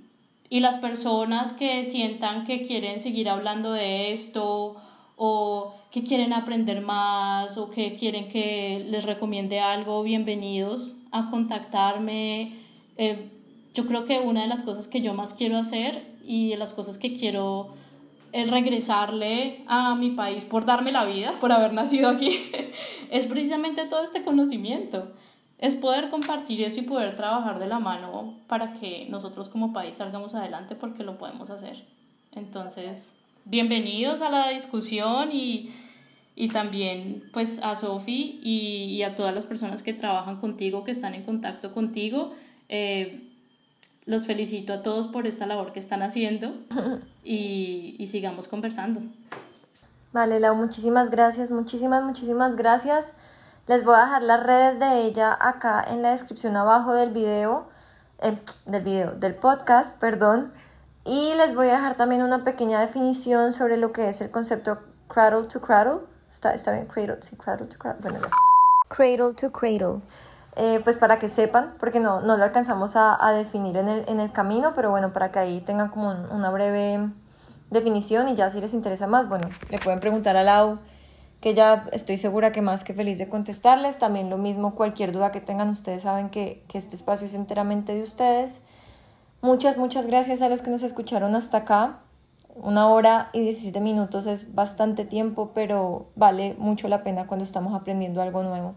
y las personas que sientan que quieren seguir hablando de esto o que quieren aprender más o que quieren que les recomiende algo, bienvenidos contactarme. Eh, yo creo que una de las cosas que yo más quiero hacer y de las cosas que quiero es regresarle a mi país por darme la vida, por haber nacido aquí, es precisamente todo este conocimiento. Es poder compartir eso y poder trabajar de la mano para que nosotros como país salgamos adelante porque lo podemos hacer. Entonces, bienvenidos a la discusión y, y también pues a Sofi y, y, a todas las personas que trabajan contigo, que están en contacto contigo. Eh, los felicito a todos por esta labor que están haciendo y, y sigamos conversando. Vale, Lau, muchísimas gracias, muchísimas, muchísimas gracias. Les voy a dejar las redes de ella acá en la descripción abajo del video, eh, del video, del podcast, perdón. Y les voy a dejar también una pequeña definición sobre lo que es el concepto cradle to cradle. Está, está bien, cradle, sí, cradle to cradle. Bueno, ya. Cradle to cradle. Eh, pues para que sepan, porque no, no lo alcanzamos a, a definir en el, en el, camino, pero bueno, para que ahí tengan como un, una breve definición y ya si les interesa más, bueno, le pueden preguntar a Lau, que ya estoy segura que más que feliz de contestarles. También lo mismo, cualquier duda que tengan, ustedes saben que, que este espacio es enteramente de ustedes. Muchas, muchas gracias a los que nos escucharon hasta acá. Una hora y 17 minutos es bastante tiempo, pero vale mucho la pena cuando estamos aprendiendo algo nuevo.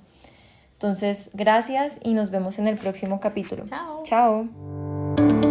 Entonces, gracias y nos vemos en el próximo capítulo. Chao. Chao.